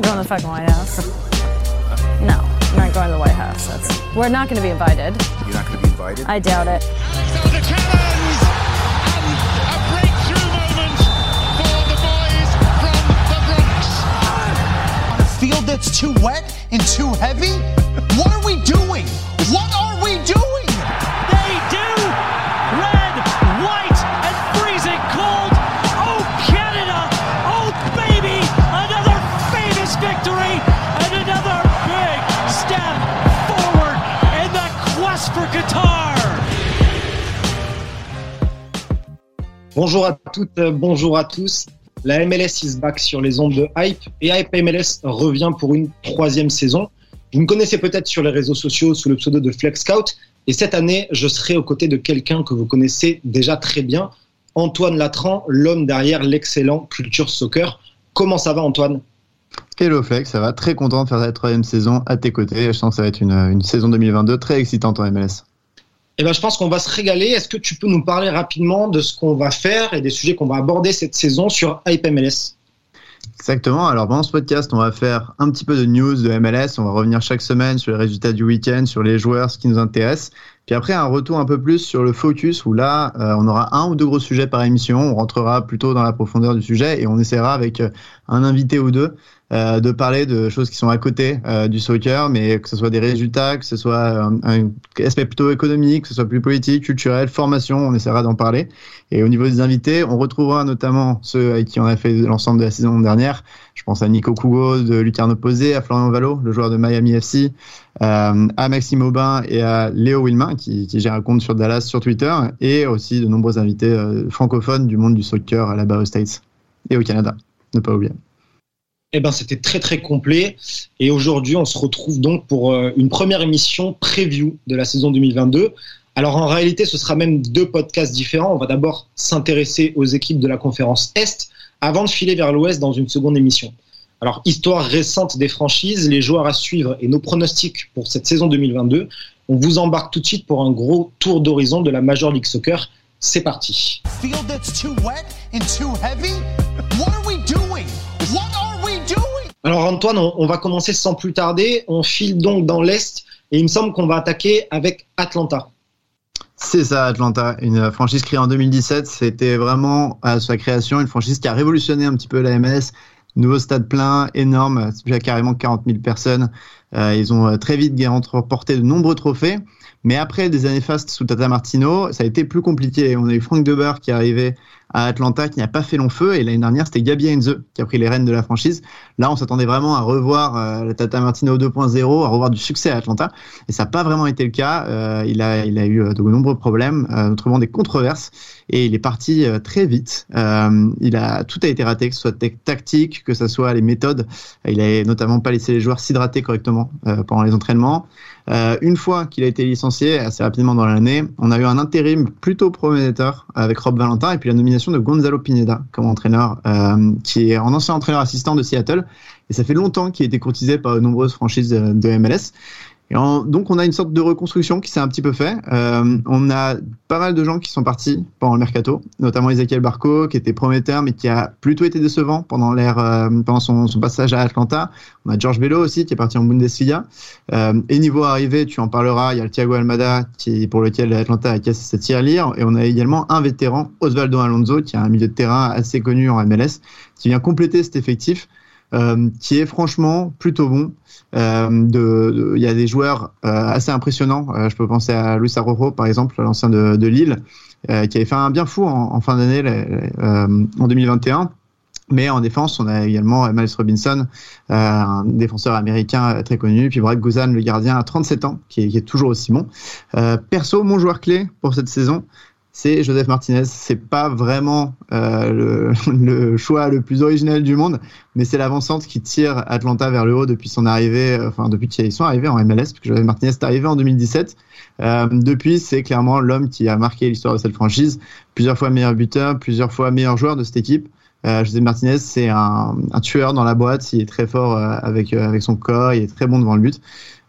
not going to the fucking White House. No, I'm not going to the White House. That's, we're not going to be invited. You're not going to be invited? I doubt it. So the Cannons and um, a breakthrough moment for the boys from the Bronx. on a field that's too wet and too heavy? What are we doing? What are we doing? Bonjour à toutes, euh, bonjour à tous. La MLS is back sur les ondes de Hype et Hype MLS revient pour une troisième saison. Vous me connaissez peut-être sur les réseaux sociaux sous le pseudo de Flex Scout et cette année, je serai aux côtés de quelqu'un que vous connaissez déjà très bien, Antoine Latran, l'homme derrière l'excellent Culture Soccer. Comment ça va Antoine? Hello Flex, ça va très content de faire cette troisième saison à tes côtés. Je sens que ça va être une, une saison 2022 très excitante en MLS. Eh ben, je pense qu'on va se régaler. Est-ce que tu peux nous parler rapidement de ce qu'on va faire et des sujets qu'on va aborder cette saison sur Hype MLS Exactement. Alors pendant ce podcast, on va faire un petit peu de news de MLS. On va revenir chaque semaine sur les résultats du week-end, sur les joueurs, ce qui nous intéresse. Puis après, un retour un peu plus sur le focus où là, euh, on aura un ou deux gros sujets par émission. On rentrera plutôt dans la profondeur du sujet et on essaiera avec euh, un invité ou deux euh, de parler de choses qui sont à côté euh, du soccer, mais que ce soit des résultats, que ce soit un, un aspect plutôt économique, que ce soit plus politique, culturel, formation, on essaiera d'en parler. Et au niveau des invités, on retrouvera notamment ceux avec qui on a fait l'ensemble de la saison dernière. Je pense à Nico Kugo de Lucarno Posé, à Florian Valo, le joueur de Miami FC, euh, à Maxime Aubin et à Léo Wilmin, qui, qui gère un compte sur Dallas sur Twitter, et aussi de nombreux invités euh, francophones du monde du soccer là-bas aux States et au Canada. Ne pas oublier. Eh ben, c'était très très complet. Et aujourd'hui, on se retrouve donc pour euh, une première émission preview de la saison 2022. Alors en réalité, ce sera même deux podcasts différents. On va d'abord s'intéresser aux équipes de la conférence Est avant de filer vers l'Ouest dans une seconde émission. Alors, histoire récente des franchises, les joueurs à suivre et nos pronostics pour cette saison 2022. On vous embarque tout de suite pour un gros tour d'horizon de la Major League Soccer. C'est parti. Alors Antoine, on, va commencer sans plus tarder. On file donc dans l'Est et il me semble qu'on va attaquer avec Atlanta. C'est ça, Atlanta, une franchise créée en 2017. C'était vraiment à sa création une franchise qui a révolutionné un petit peu la MLS. Nouveau stade plein, énorme, carrément 40 000 personnes. Euh, ils ont euh, très vite remporté de nombreux trophées. Mais après des années fastes sous Tata Martino, ça a été plus compliqué. On a eu Frank Deber qui est arrivé à Atlanta, qui n'a pas fait long feu. Et l'année dernière, c'était Gabi Heinze qui a pris les rênes de la franchise. Là, on s'attendait vraiment à revoir euh, la Tata Martino 2.0, à revoir du succès à Atlanta. Et ça n'a pas vraiment été le cas. Il, a, eu de nombreux problèmes, euh, notamment des controverses. Et il est parti très vite. Tout a été raté, que ce soit tactique, que ce soit les méthodes. Il a notamment pas laissé les joueurs s'hydrater correctement euh, pendant les entraînements. Euh, une fois qu'il a été licencié, assez rapidement dans l'année, on a eu un intérim plutôt prometteur avec Rob Valentin et puis la nomination de Gonzalo Pineda comme entraîneur, euh, qui est un ancien entraîneur assistant de Seattle. Et ça fait longtemps qu'il a été courtisé par de nombreuses franchises de, de MLS. Et en, donc on a une sorte de reconstruction qui s'est un petit peu fait. Euh, on a pas mal de gens qui sont partis pendant le mercato, notamment Ezequiel Barco qui était prometteur mais qui a plutôt été décevant pendant euh, pendant son, son, passage à Atlanta. On a George Bello aussi qui est parti en Bundesliga. Euh, et niveau arrivé, tu en parleras, il y a le Thiago Almada qui pour lequel Atlanta a cassé sa tirelire et on a également un vétéran, Osvaldo Alonso, qui a un milieu de terrain assez connu en MLS, qui vient compléter cet effectif. Euh, qui est franchement plutôt bon. Euh, il y a des joueurs euh, assez impressionnants. Je peux penser à Luis Arrojo, par exemple, l'ancien de, de, Lille, qui avait fait un bien fou en, fin d'année en 2021. Mais en défense, on a également Miles Robinson, un défenseur américain très connu, puis Brad Guzan, le gardien à 37 ans, qui est toujours aussi bon. perso, mon joueur clé pour cette saison, c'est Joseph Martinez. C'est pas vraiment euh, le, choix le plus original du monde, mais c'est l'avancante qui tire Atlanta vers le haut depuis son arrivée, enfin depuis qu'ils sont arrivés en MLS, puisque Joseph Martinez est arrivé en 2017. Euh, depuis, c'est clairement l'homme qui a marqué l'histoire de cette franchise. Plusieurs fois meilleur buteur, plusieurs fois meilleur joueur de cette équipe. Euh, José Martinez, c'est un, tueur dans la boîte. Il est très fort euh, avec, euh, avec son corps. Il est très bon devant le but.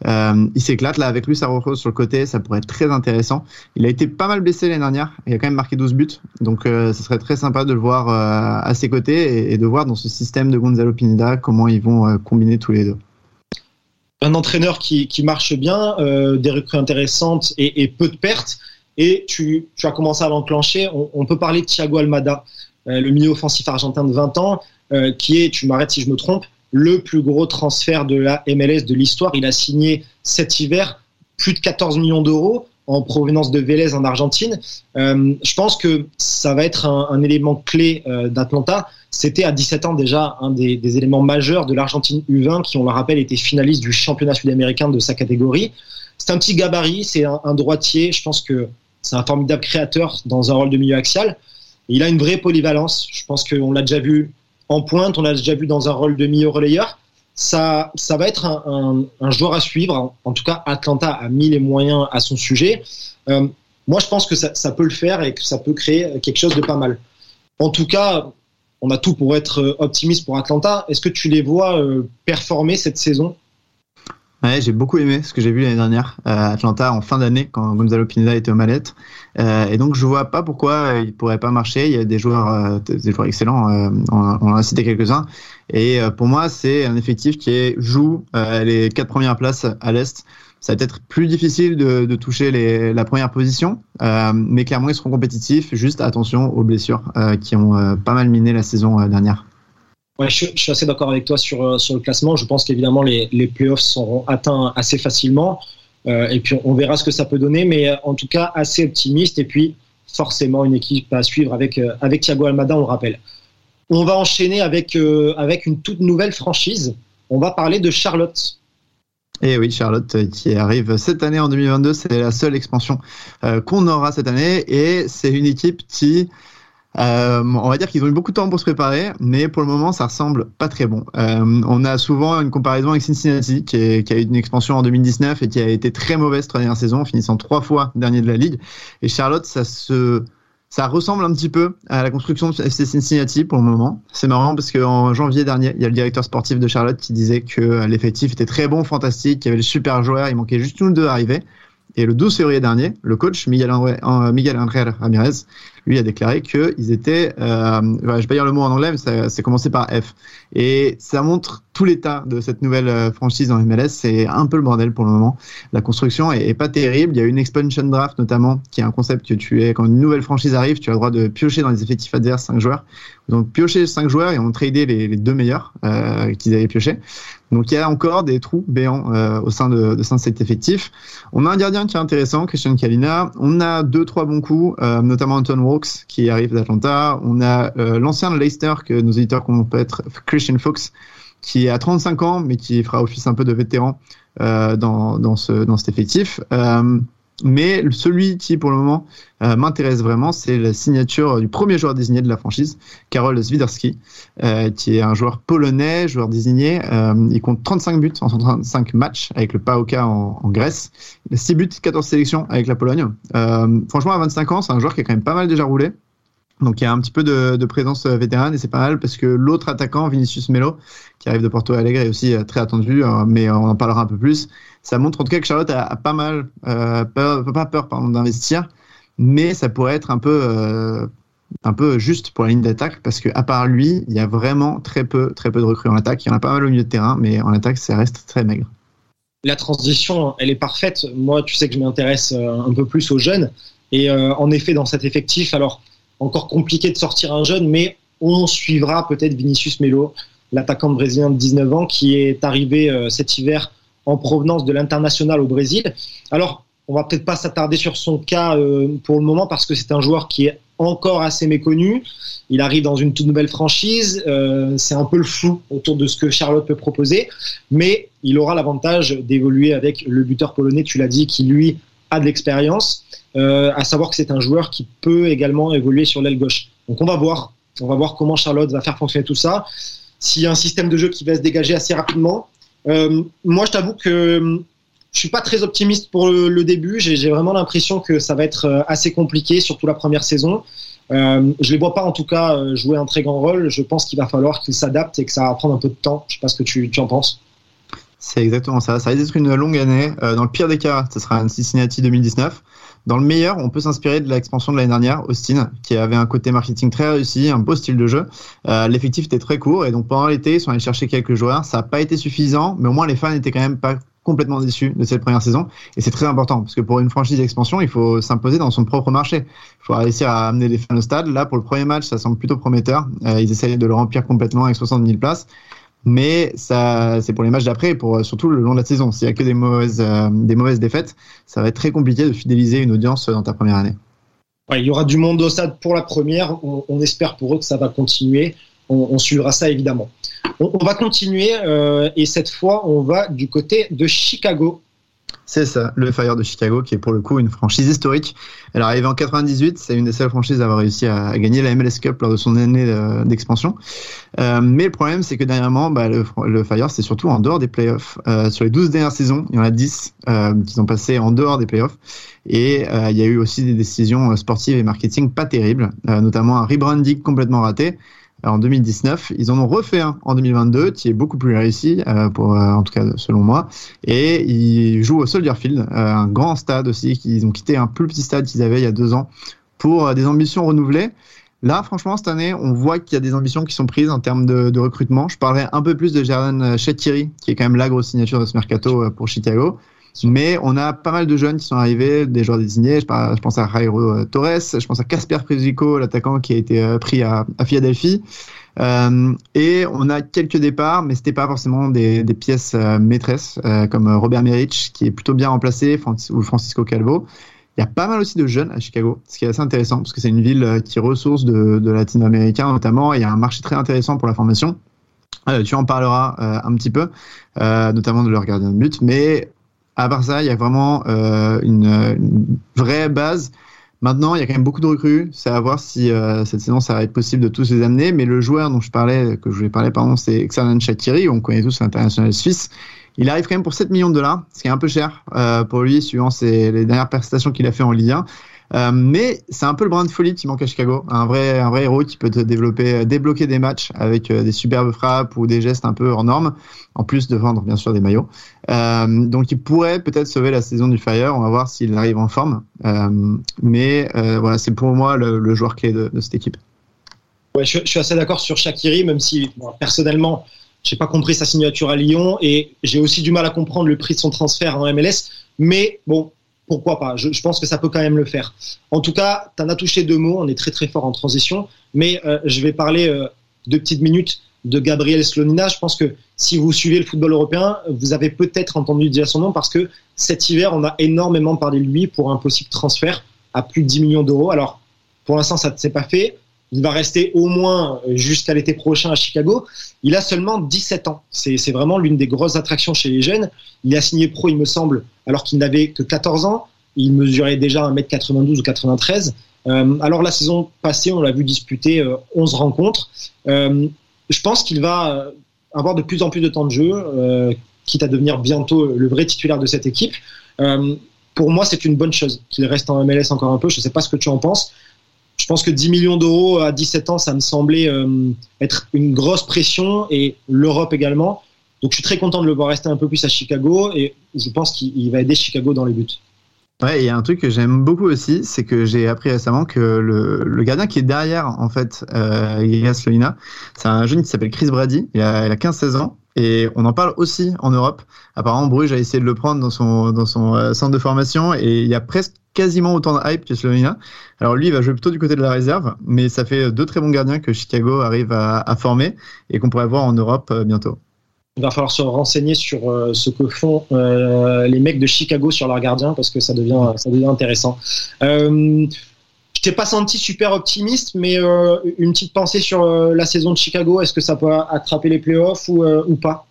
Euh, il s'éclate là avec lui, ça repose sur le côté. Ça pourrait être très intéressant. Il a été pas mal blessé l'année dernière. Il a quand même marqué 12 buts. Donc, ce serait très sympa de le voir à ses côtés et, de voir dans ce système de Gonzalo Pineda comment ils vont combiner tous les deux un entraîneur qui, marche bien, euh, des recrues intéressantes et, peu de pertes. Et tu, as commencé à l'enclencher. On, on, peut parler de Thiago Almada, euh, le milieu offensif argentin de 20 ans, euh, qui est, tu m'arrêtes si je me trompe, le plus gros transfert de la MLS de l'histoire. Il a signé cet hiver plus de 14 millions d'euros en provenance de Vélez en Argentine. Euh, je pense que ça va être un, élément clé euh, d'Atlanta. C'était à 17 ans déjà un des, éléments majeurs de l'Argentine U20 qui, on le rappelle, était finaliste du championnat sud-américain de sa catégorie. C'est un petit gabarit, c'est un, droitier. Je pense que c'est un formidable créateur dans un rôle de milieu axial. Il a une vraie polyvalence. Je pense qu'on l'a déjà vu en pointe, on l'a déjà vu dans un rôle de milieu relayeur ça, ça va être un, un, joueur à suivre. En tout cas, Atlanta a mis les moyens à son sujet. Euh, moi, je pense que ça, ça, peut le faire et que ça peut créer quelque chose de pas mal. En tout cas, on a tout pour être optimiste pour Atlanta. Est-ce que tu les vois euh, performer cette saison? Ouais, j'ai beaucoup aimé ce que j'ai vu l'année dernière à Atlanta en fin d'année quand Gonzalo Pineda était aux mallettes. Euh, et donc je vois pas pourquoi il pourrait pas marcher. Il y a des joueurs, euh, des joueurs excellents. Euh, on, en a cité quelques-uns. Et euh, pour moi, c'est un effectif qui est, joue euh, les quatre premières places à l'est. Ça va être plus difficile de, de toucher les, la première position, mais clairement ils seront compétitifs. Juste attention aux blessures qui ont pas mal miné la saison dernière. Je, suis assez d'accord avec toi sur, euh, sur le classement. Je pense qu'évidemment, les, les playoffs seront atteints assez facilement. Euh, et puis, on verra ce que ça peut donner. Mais euh, en tout cas, assez optimiste. Et puis, forcément, une équipe à suivre avec, avec Thiago Almada, on le rappelle. On va enchaîner avec, avec une toute nouvelle franchise. On va parler de Charlotte. Et oui, Charlotte qui arrive cette année en 2022, c'est la seule expansion qu'on aura cette année. Et c'est une équipe qui euh, on va dire qu'ils ont eu beaucoup de temps pour se préparer, mais pour le moment, ça ressemble pas très bon. Euh, on a souvent une comparaison avec Cincinnati, qui, a eu une expansion en 2019 et qui a été très mauvaise cette dernière saison, finissant trois fois dernier de la ligue. Et Charlotte, ça se ça ressemble un petit peu à la construction de Cincinnati pour le moment. C'est marrant parce qu'en janvier dernier, il y a le directeur sportif de Charlotte qui disait que l'effectif était très bon, fantastique, qu'il y avait les super joueurs, il manquait juste une ou deux à arriver. Et le 12 février dernier, le coach Miguel André, Miguel André Ramirez lui a déclaré qu'ils étaient, euh, je vais pas dire le mot en anglais, mais c'est commencé par F. Et ça montre tout l'état de cette nouvelle euh, franchise en MLS. C'est un peu le bordel pour le moment. La construction est, pas terrible. Il y a une expansion draft notamment, qui est un concept que tu es, quand une nouvelle franchise arrive, tu as le droit de piocher dans les effectifs adverses 5 joueurs. Donc piocher 5 joueurs et on tradé les, les deux meilleurs euh, qu'ils avaient pioché. Donc il y a encore des trous béants euh, au sein de, de, cet effectif. On a un gardien qui est intéressant, Christian Kalina. On a deux trois bons coups, euh, notamment Anton Walks qui arrive d'Atlanta. On a euh, l'ancien Leicester que nos éditeurs peut être Christian Fox qui a 35 ans mais qui fera office un peu de vétéran euh, dans, ce, dans cet effectif. Mais celui qui, pour le moment, euh, m'intéresse vraiment, c'est la signature du premier joueur désigné de la franchise, Karol Swiderski, euh, qui est un joueur polonais, joueur désigné. Euh, il compte 35 buts en 35 matchs avec le PAOK en, Grèce. Il a 6 buts, 14 sélections avec la Pologne. Euh, franchement, à 25 ans, c'est un joueur qui a quand même pas mal déjà roulé. Donc il y a un petit peu de, présence vétérane et c'est pas mal parce que l'autre attaquant, Vinicius Melo, qui arrive de Porto Alegre, est aussi très attendu, mais on en parlera un peu plus ça montre en tout cas que Charlotte a, pas mal, euh, peur, pas peur d'investir, mais ça pourrait être un peu, euh, un peu juste pour la ligne d'attaque parce que à part lui, il y a vraiment très peu, très peu de recrues en attaque. Il y en a pas mal au milieu de terrain, mais en attaque, ça reste très maigre. La transition, elle est parfaite. Moi, tu sais que je m'intéresse un peu plus aux jeunes. Et euh, en effet, dans cet effectif, alors encore compliqué de sortir un jeune, mais on suivra peut-être Vinicius Melo, l'attaquant brésilien de 19 ans qui est arrivé euh, cet hiver en provenance de l'international au Brésil. Alors, on va peut-être pas s'attarder sur son cas euh, pour le moment parce que c'est un joueur qui est encore assez méconnu. Il arrive dans une toute nouvelle franchise. Euh, c'est un peu le flou autour de ce que Charlotte peut proposer, mais il aura l'avantage d'évoluer avec le buteur polonais, tu l'as dit, qui lui a de l'expérience. Euh, à savoir que c'est un joueur qui peut également évoluer sur l'aile gauche. Donc on va voir, on va voir comment Charlotte va faire fonctionner tout ça. S'il y a un système de jeu qui va se dégager assez rapidement, euh, moi, je t'avoue que je suis pas très optimiste pour le, début. J'ai vraiment l'impression que ça va être assez compliqué, surtout la première saison. Euh, je les vois pas en tout cas euh, jouer un très grand rôle. Je pense qu'il va falloir qu'ils s'adaptent et que ça va prendre un peu de temps. Je sais pas ce que tu en penses. C'est exactement ça. Ça va être une longue année. Euh, dans le pire des cas, ce sera un Cincinnati 2019. Dans le meilleur, on peut s'inspirer de l'expansion de l'année dernière, Austin, qui avait un côté marketing très réussi, un beau style de jeu. Euh, L'effectif était très court et donc pendant l'été, ils sont allés chercher quelques joueurs. Ça n'a pas été suffisant, mais au moins les fans étaient quand même pas complètement déçus de cette première saison. Et c'est très important parce que pour une franchise d'expansion, il faut s'imposer dans son propre marché. Il faut réussir à amener les fans au stade. Là, pour le premier match, ça semble plutôt prometteur. Euh, ils essayent de le remplir complètement avec 60 000 places mais ça c'est pour les matchs d'après pour surtout le long de la saison. S'il y a que des mauvaises euh, mauvaises défaites ça va être très compliqué de fidéliser une audience dans ta première année. Il y aura du monde au stade pour la première. On, espère pour eux que ça va continuer. On, suivra ça évidemment. On, va continuer euh, et cette fois on va du côté de Chicago c'est ça, le Fire de Chicago, qui est pour le coup une franchise historique. Elle est arrivée en 98, c'est une des seules franchises à avoir réussi à, gagner la MLS Cup lors de son année d'expansion. Euh, mais le problème, c'est que dernièrement, bah, le, Fire, c'est surtout en dehors des playoffs. Euh, sur les 12 dernières saisons, il y en a 10 euh, qui ont passé en dehors des playoffs. Et euh, il y a eu aussi des décisions sportives et marketing pas terribles, euh, notamment un rebranding complètement raté en 2019. Ils en ont refait un en 2022 qui est beaucoup plus réussi, euh, euh, en tout cas selon moi. Et ils jouent au Soldier Field, euh, un grand stade aussi. qu'ils ont quitté un plus petit stade qu'ils avaient il y a deux ans pour des ambitions renouvelées. Là, franchement, cette année, on voit qu'il y a des ambitions qui sont prises en termes de, recrutement. Je parlerai un peu plus de Jordan Shetiri, qui est quand même la grosse signature de ce mercato pour Chicago. Mais on a pas mal de jeunes qui sont arrivés, des joueurs désignés. Je pense à Jairo Torres, je pense à Casper Prezico, l'attaquant qui a été pris à, Philadelphie. Euh, et on a quelques départs, mais c'était pas forcément des, pièces euh, maîtresses, euh, comme Robert Merich, qui est plutôt bien remplacé, ou Francisco Calvo. Il y a pas mal aussi de jeunes à Chicago, ce qui est assez intéressant, parce que c'est une ville qui ressource de, de latino-américains notamment, il y a un marché très intéressant pour la formation. tu en parleras un petit peu, notamment de leur gardien de but, mais à part ça, il y a vraiment euh, une, vraie base. Maintenant, il y a quand même beaucoup de recrues. C'est à voir si euh, cette saison, ça va être possible de tous les amener. Mais le joueur dont je parlais, que je voulais parler, pardon, c'est Xalan Shakiri. On connaît tous l'international suisse. Il arrive quand même pour 7 millions de dollars, ce qui est un peu cher euh, pour lui, suivant les dernières prestations qu'il a fait en Ligue 1. Euh, mais c'est un peu le brin de folie qui manque à Chicago. Un vrai, un vrai héros qui peut développer, débloquer des matchs avec euh, des superbes frappes ou des gestes un peu hors normes, en plus de vendre bien sûr des maillots. Euh, donc il pourrait peut-être sauver la saison du Fire. On va voir s'il arrive en forme. Euh, mais euh, voilà, c'est pour moi le, joueur clé de, cette équipe. Ouais, je, je suis assez d'accord sur Shakiri, même si bon, personnellement, j'ai pas compris sa signature à Lyon et j'ai aussi du mal à comprendre le prix de son transfert en MLS. Mais bon, pourquoi pas je, pense que ça peut quand même le faire. En tout cas, tu en as touché deux mots, on est très très fort en transition, mais euh, je vais parler euh, deux petites minutes de Gabriel Slonina. Je pense que si vous suivez le football européen, vous avez peut-être entendu dire son nom parce que cet hiver, on a énormément parlé de lui pour un possible transfert à plus de 10 millions d'euros. Alors, pour l'instant, ça ne s'est pas fait. Il va rester au moins jusqu'à l'été prochain à Chicago. Il a seulement 17 ans. C'est vraiment l'une des grosses attractions chez les jeunes. Il a signé pro, il me semble, alors qu'il n'avait que 14 ans. Il mesurait déjà 1m92 ou 93. Euh, alors la saison passée, on l'a vu disputer euh, 11 rencontres. Euh, je pense qu'il va avoir de plus en plus de temps de jeu, euh, quitte à devenir bientôt le vrai titulaire de cette équipe. Euh, pour moi, c'est une bonne chose qu'il reste en MLS encore un peu. Je ne sais pas ce que tu en penses. Je pense que 10 millions d'euros à 17 ans, ça me semblait euh, être une grosse pression et l'Europe également. Donc je suis très content de le voir rester un peu plus à Chicago et je pense qu'il va aider Chicago dans les buts. Ouais, il y a un truc que j'aime beaucoup aussi, c'est que j'ai appris récemment que le, gardien qui est derrière, en fait, euh, c'est un jeune qui s'appelle Chris Brady, il a, il a 15-16 ans, et on en parle aussi en Europe. Apparemment, Bruges a essayé de le prendre dans son, euh, centre de formation, et il y a presque quasiment autant de hype que Slovenia. Alors lui, il va jouer plutôt du côté de la réserve, mais ça fait deux très bons gardiens que Chicago arrive à, former, et qu'on pourrait voir en Europe euh, bientôt il va falloir se renseigner sur euh, ce que font les mecs de Chicago sur leurs gardiens parce que ça devient, intéressant. Je t'ai pas senti super optimiste, mais euh, une petite pensée sur euh, la saison de Chicago. Est-ce que ça peut attraper les playoffs ou, ou pas?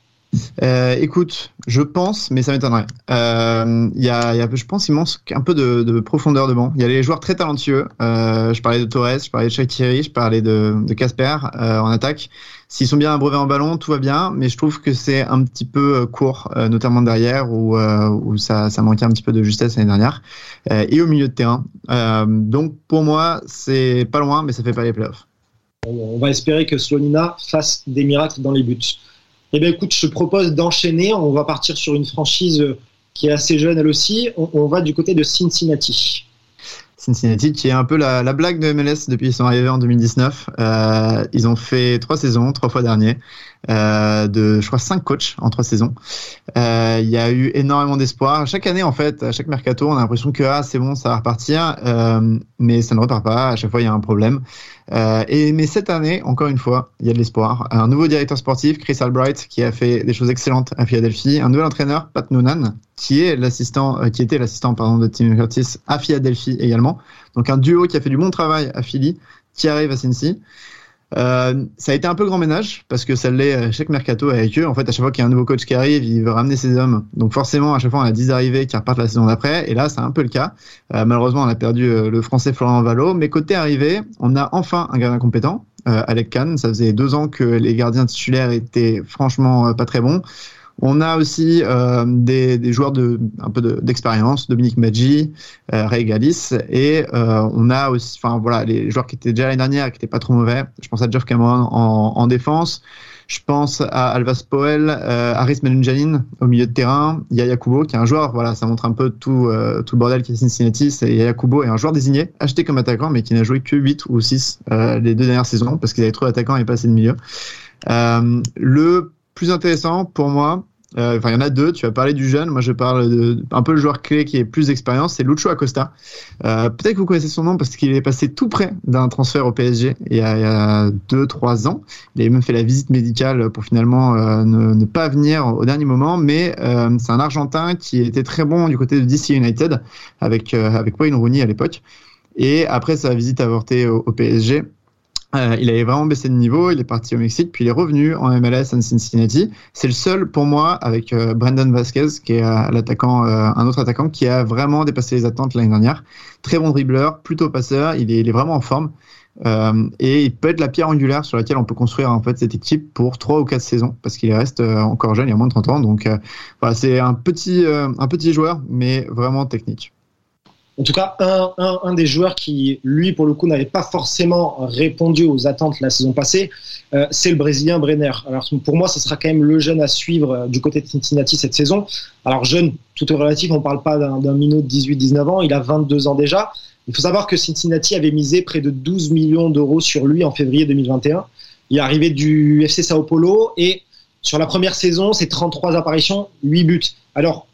Euh, écoute, je pense, mais ça m'étonnerait. Euh, y a, je pense qu'il manque un peu de, de, profondeur de banc. Il y a les joueurs très talentueux. Euh, je parlais de Torres, je parlais de Shaqiri, je parlais de, Casper euh, en attaque. S'ils sont bien abreuvés en ballon, tout va bien, mais je trouve que c'est un petit peu euh, court, euh, notamment derrière, où, où ça, manquait un petit peu de justesse l'année dernière, et au milieu de terrain. donc pour moi, c'est pas loin, mais ça fait pas les playoffs. On va espérer que Slonina fasse des miracles dans les buts. Eh bien, écoute, je propose d'enchaîner. On va partir sur une franchise qui est assez jeune elle aussi. On va du côté de Cincinnati. Cincinnati, qui est un peu la, la blague de MLS depuis qu'ils sont arrivés en 2019. Euh, ils ont fait trois saisons, trois fois dernier, de je crois cinq coachs en trois saisons. Euh, il y a eu énormément d'espoir. Chaque année, en fait, à chaque mercato, on a l'impression que ah c'est bon, ça va repartir, euh, mais ça ne repart pas. À chaque fois, il y a un problème. Euh, et mais cette année, encore une fois, il y a de l'espoir. Un nouveau directeur sportif, Chris Albright, qui a fait des choses excellentes à Philadelphie. Un nouvel entraîneur, Pat Noonan, qui est l'assistant, euh, qui était l'assistant pardon de Tim Curtis à Philadelphie également. Donc un duo qui a fait du bon travail à Philly, qui arrive à Cincy. Euh, ça a été un peu grand ménage parce que ça l'est chaque mercato avec eux. En fait, à chaque fois qu'il y a un nouveau coach qui arrive, il veut ramener ses hommes. Donc forcément, à chaque fois, on a 10 arrivées qui repartent la saison d'après. Et là, c'est un peu le cas. Euh, malheureusement, on a perdu euh, le français Florent Valo. Mais côté arrivé, on a enfin un gardien compétent, euh, Alec Kahn. Ça faisait deux ans que les gardiens titulaires étaient franchement pas très bons. On a aussi euh, des, joueurs de un peu d'expérience, Dominique Maggi, euh, Ray Galis, et euh, on a aussi, enfin voilà, les joueurs qui étaient déjà l'année dernière, qui étaient pas trop mauvais. Je pense à Jeff Cameron en, en défense. Je pense à Alvas Poel, euh, Aris Melunjanin au milieu de terrain, Yaya Kubo qui est un joueur, voilà, ça montre un peu tout, euh, tout le bordel qui est Cincinnati. C'est Yaya Kubo est un joueur désigné, acheté comme attaquant, mais qui n'a joué que 8 ou 6 euh, les deux dernières saisons parce qu'il avait trop d'attaquants et pas assez de milieu. Euh, le plus intéressant pour moi, enfin, il y en a deux. Tu as parlé du jeune. Moi, je parle de un peu le joueur clé qui est plus d'expérience. C'est Lucho Acosta. Euh, Peut-être que vous connaissez son nom parce qu'il est passé tout près d'un transfert au PSG il y a, il y a deux, trois ans. Il a même fait la visite médicale pour finalement euh, ne, ne, pas venir au dernier moment. Mais euh, c'est un Argentin qui était très bon du côté de DC United avec avec Wayne Rooney à l'époque. Et après sa visite avortée au PSG, euh, il avait vraiment baissé de niveau, il est parti au Mexique, puis il est revenu en MLS en Cincinnati. C'est le seul pour moi avec euh, Brendan Vasquez, qui est euh, l'attaquant, euh, un autre attaquant qui a vraiment dépassé les attentes l'année dernière. Très bon dribbleur, plutôt passeur, il est, vraiment en forme. Et il peut être la pierre angulaire sur laquelle on peut construire en fait cette équipe pour trois ou quatre saisons parce qu'il reste encore jeune, il a moins de 30 ans. Donc c'est un petit, un petit joueur, mais vraiment technique en tout cas, un, un, un, des joueurs qui, lui, pour le coup, n'avait pas forcément répondu aux attentes la saison passée, euh, c'est le Brésilien Brenner. Alors, pour moi, ce sera quand même le jeune à suivre euh, du côté de Cincinnati cette saison. Alors, jeune, tout est relatif, on ne parle pas d'un minot de 18-19 ans, il a 22 ans déjà. Il faut savoir que Cincinnati avait misé près de 12 millions d'euros sur lui en février 2021. Il est arrivé du FC Sao Paulo et sur la première saison, c'est 33 apparitions, 8 buts. Alors,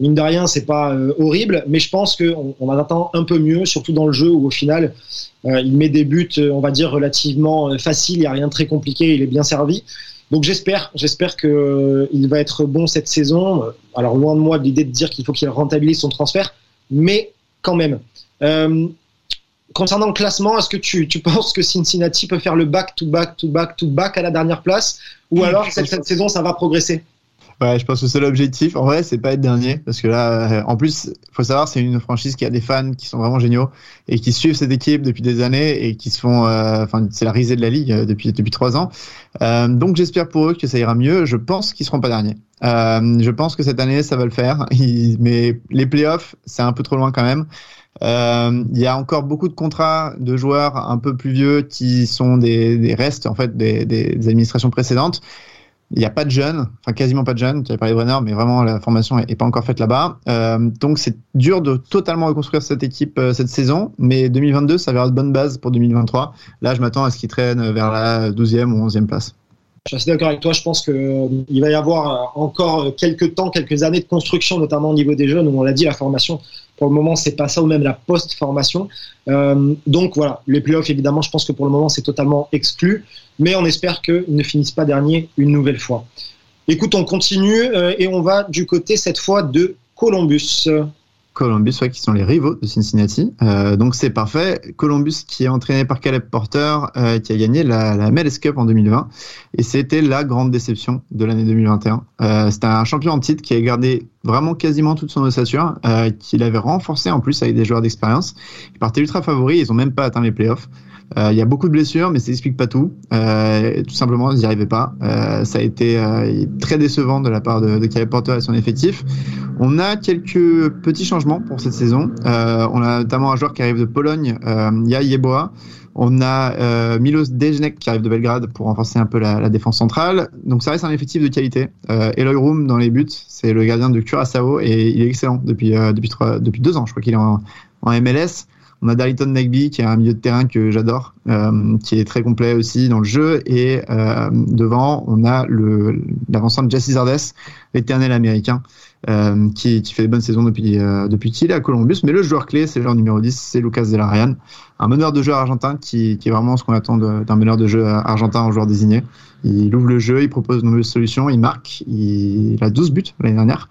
mine de rien, c'est pas euh, horrible, mais je pense qu'on on en attend un peu mieux, surtout dans le jeu où au final, euh, il met des buts, euh, on va dire, relativement faciles, il n'y a rien de très compliqué, il est bien servi. Donc j'espère, j'espère qu'il euh, va être bon cette saison. Alors loin de moi l'idée de dire qu'il faut qu'il rentabilise son transfert, mais quand même. Concernant le classement, est-ce que tu, tu, penses que Cincinnati peut faire le back to back to back to back à la dernière place, ou alors cette, cette saison ça va progresser? Ouais, je pense que c'est l'objectif. En vrai, c'est pas être dernier, parce que là, en plus, faut savoir, c'est une franchise qui a des fans qui sont vraiment géniaux et qui suivent cette équipe depuis des années et qui se font, enfin, euh, c'est la risée de la ligue depuis depuis trois ans. Euh, donc, j'espère pour eux que ça ira mieux. Je pense qu'ils seront pas derniers. Euh, je pense que cette année, ça va le faire. Mais les playoffs, c'est un peu trop loin quand même. Euh, il y a encore beaucoup de contrats de joueurs un peu plus vieux qui sont des, des restes en fait des, des administrations précédentes. Il n'y a pas de jeunes, enfin quasiment pas de jeunes. Tu avais parlé de Brenner, mais vraiment la formation n'est pas encore faite là-bas. Euh, donc c'est dur de totalement reconstruire cette équipe euh, cette saison, mais 2022, ça verra de bonne base pour 2023. Là, je m'attends à ce qu'ils traînent vers la 12e ou 11e place. Je suis assez d'accord avec toi. Je pense qu'il euh, va y avoir encore quelques temps, quelques années de construction, notamment au niveau des jeunes. Où on l'a dit, la formation, pour le moment, c'est pas ça, ou même la post-formation. Donc voilà, les playoffs, évidemment, je pense que pour le moment, c'est totalement exclu. Mais on espère qu'ils ne finissent pas dernier une nouvelle fois. Écoute, on continue euh, et on va du côté cette fois de Columbus. Columbus, ouais, qui sont les rivaux de Cincinnati. Euh, donc c'est parfait. Columbus qui est entraîné par Caleb Porter, euh, qui a gagné la, la MLS Cup en 2020, et c'était la grande déception de l'année 2021. Euh, c'était un champion en titre qui a gardé vraiment quasiment toute son ossature, qu'il avait renforcé en plus avec des joueurs d'expérience. Ils partaient ultra favoris, ils ont même pas atteint les playoffs. Euh, il y a beaucoup de blessures, mais ça explique pas tout. Euh, tout simplement, ils n'y arrivaient pas. Euh, ça a été très décevant de la part de, de Caleb Porter et son effectif. On a quelques petits changements pour cette saison. On a notamment un joueur qui arrive de Pologne, euh, Ya Yeboah. On a euh, Milos Dejnek qui arrive de Belgrade pour renforcer un peu la, la défense centrale. Donc ça reste un effectif de qualité. Euh, Eloy Room dans les buts, c'est le gardien de Curaçao et il est excellent depuis euh, depuis trois, depuis deux ans. Je crois qu'il est en, en MLS. On a Darlington Nagby qui est un milieu de terrain que j'adore, euh, qui est très complet aussi dans le jeu. Et euh, devant, on a l'avancement de Jesse Zardes, l'éternel américain, euh, qui, fait des bonnes saisons depuis depuis qu'il est à Columbus. Mais le joueur clé, c'est le joueur numéro 10, c'est Lucas Delarrian, un meneur de jeu argentin qui, qui est vraiment ce qu'on attend d'un meneur de jeu argentin en joueur désigné. Il ouvre le jeu, il propose de nouvelles solutions, il marque, il a 12 buts l'année dernière.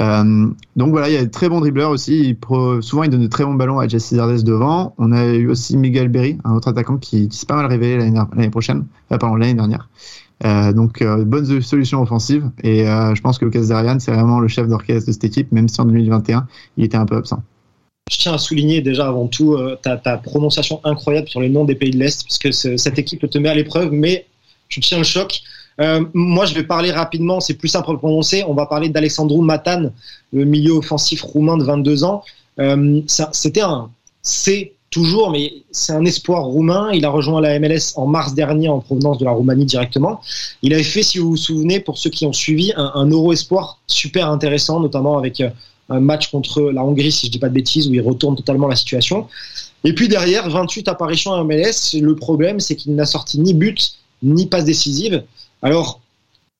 Euh, donc voilà, il y a de très bons dribbleurs aussi. Souvent, il donne de très bons ballons à Jesse Zardes devant. On a eu aussi Miguel Berry, un autre attaquant qui, s'est pas mal révélé l'année prochaine, l'année dernière. Euh, donc, euh, bonne solution offensive. Et euh, je pense que Lucas Darian, c'est vraiment le chef d'orchestre de cette équipe, même si en 2021, il était un peu absent. Je tiens à souligner déjà avant tout ta, prononciation incroyable sur les noms des pays de l'Est, puisque ce- cette équipe te met à l'épreuve, mais tu tiens le choc. Euh, moi, je vais parler rapidement, c'est plus simple à prononcer. On va parler d'Alexandru Matan, le milieu offensif roumain de 22 ans. Euh, C'était un, c'est toujours, mais c'est un espoir roumain. Il a rejoint la MLS en mars dernier en provenance de la Roumanie directement. Il avait fait, si vous vous souvenez, pour ceux qui ont suivi, un, Euro Espoir super intéressant, notamment avec euh, un match contre la Hongrie, si je dis pas de bêtises, où il retourne totalement la situation. Et puis derrière, 28 apparitions en MLS. Le problème, c'est qu'il n'a sorti ni but, ni passe décisive. Alors,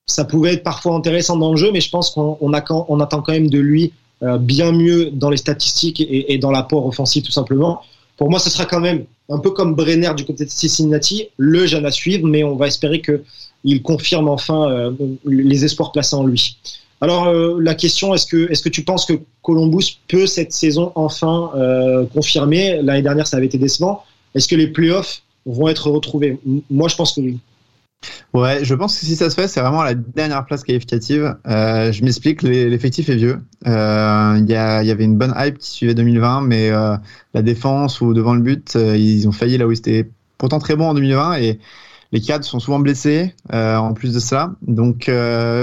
ça pouvait être parfois intéressant dans le jeu, mais je pense qu'on attend quand même de lui euh, bien mieux dans les statistiques et, dans l'apport offensif, tout simplement. Pour moi, ce sera quand même un peu comme Brenner du côté de Cincinnati, le jeune à suivre, mais on va espérer qu'il confirme enfin euh, les espoirs placés en lui. Alors euh, la question, est-ce que, est-ce que tu penses que Columbus peut cette saison enfin confirmer? L'année dernière, ça avait été décevant. Est-ce que les playoffs vont être retrouvés? Moi, je pense que oui. Ouais, je pense que si ça se fait, c'est vraiment la dernière place qualificative. Euh, je m'explique, l'effectif est vieux. Euh, Il y, avait une bonne hype qui suivait 2020, mais euh, la défense ou devant le but, ils ont failli là où ils étaient pourtant très bons en 2020 et les cadres sont souvent blessés en plus de ça. Donc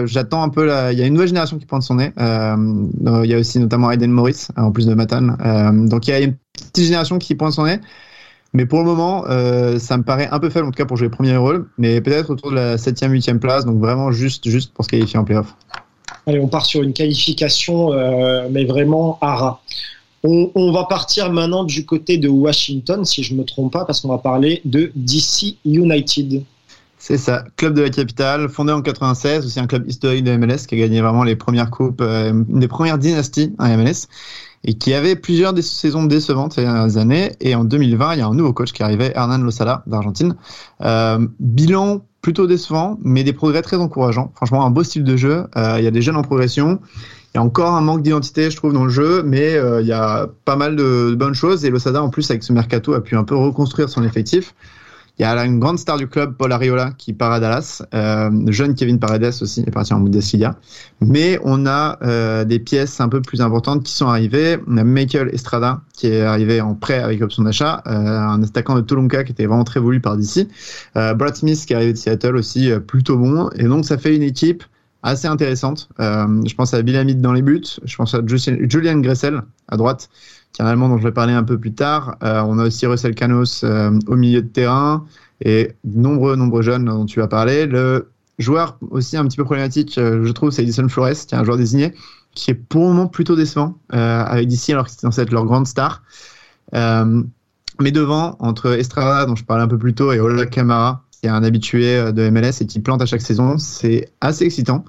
j'attends un peu. Il y a une nouvelle génération qui pointe son nez. Il y a aussi notamment Aiden Morris en plus de Matan. Donc il y a une petite génération qui pointe son nez. Mais pour le moment, euh, ça me paraît un peu faible en tout cas pour jouer premier rôle, mais peut-être autour de la 7e, 8e place, donc vraiment juste, juste pour se qualifier en playoff. Allez, on part sur une qualification, euh, mais vraiment à ras. On, on va partir maintenant du côté de Washington, si je ne me trompe pas, parce qu'on va parler de DC United. C'est ça, club de la capitale, fondé en 96, aussi un club historique de MLS qui a gagné vraiment les premières coupes, euh, une des premières dynasties en MLS, et qui avait plusieurs saisons décevantes ces dernières années. Et en 2020, il y a un nouveau coach qui arrivé, Hernan Losada d'Argentine. Euh, bilan plutôt décevant, mais des progrès très encourageants. Franchement, un beau style de jeu. Euh, il y a des jeunes en progression. Il y a encore un manque d'identité, je trouve, dans le jeu, mais euh, il y a pas mal de, de bonnes choses. Et Losada, en plus, avec ce mercato, a pu un peu reconstruire son effectif. Il y a une grande star du club, Paul Ariola, qui part à Dallas. Euh, jeune Kevin Paredes aussi est parti en Bundesliga. Mais on a euh, des pièces un peu plus importantes qui sont arrivées. On a Michael Estrada qui est arrivé en prêt avec option d'achat, euh, un attaquant de Tolonka qui était vraiment très voulu par d'ici. Euh, Brad Smith qui est arrivé de Seattle aussi, plutôt bon. Et donc ça fait une équipe assez intéressante. Je pense à Bill Hamid dans les buts. Je pense à Julian Gressel à droite qui est un Allemand dont je vais parler un peu plus tard. Euh, on a aussi Russell Canos euh, au milieu de terrain et nombreux, nombreux jeunes dont tu vas parler. Le joueur aussi un petit peu problématique, euh, je trouve, c'est Edison Flores, qui est un joueur désigné, qui est pour le moment plutôt décevant avec DC alors que c'était censé être leur grande star. Mais devant, entre Estrada, dont je parlais un peu plus tôt, et Ola Camara, qui est un habitué euh, de MLS et qui plante à chaque saison, c'est assez excitant.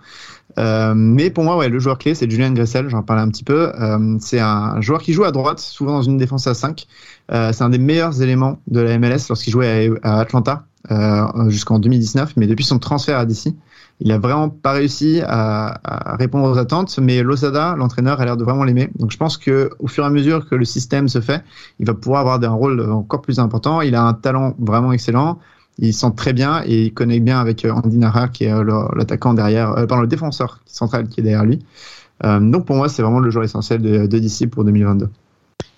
Euh, mais pour moi, ouais, le joueur clé, c'est Julien Gressel, j'en parlais un petit peu. Euh, c'est un joueur qui joue à droite, souvent dans une défense à 5. Euh, c'est un des meilleurs éléments de la MLS lorsqu'il jouait à, à Atlanta euh, jusqu'en 2019, mais depuis son transfert à DC, il a vraiment pas réussi à, à répondre aux attentes, mais Losada, l'entraîneur, a l'air de vraiment l'aimer. Donc je pense que au fur et à mesure que le système se fait, il va pouvoir avoir un rôle encore plus important. Il a un talent vraiment excellent. Il sent très bien et il connaît bien avec euh, Andy Nara, qui est euh, l'attaquant derrière, euh, le défenseur central qui est derrière lui. Euh, donc pour moi, c'est vraiment le joueur essentiel de, de DC pour 2022.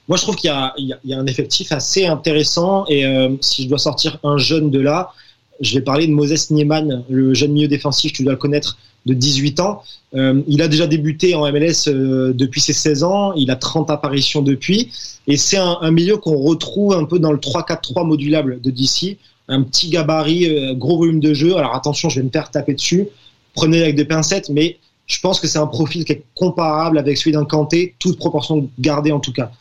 Moi, je trouve qu'il y, a un effectif assez intéressant et si je dois sortir un jeune de là, je vais parler de Moses Nieman, le jeune milieu défensif, tu dois le connaître, de 18 ans. Il a déjà débuté en MLS depuis ses 16 ans, il a 30 apparitions depuis, et c'est un, un, milieu qu'on retrouve un peu dans le 3-4-3 modulable de DC, un petit gabarit, euh, gros volume de jeu. Alors attention, je vais me faire taper dessus, prenez avec des pincettes, mais je pense que c'est un profil qui est comparable avec celui d'un Kanté, toute proportion gardée en tout cas.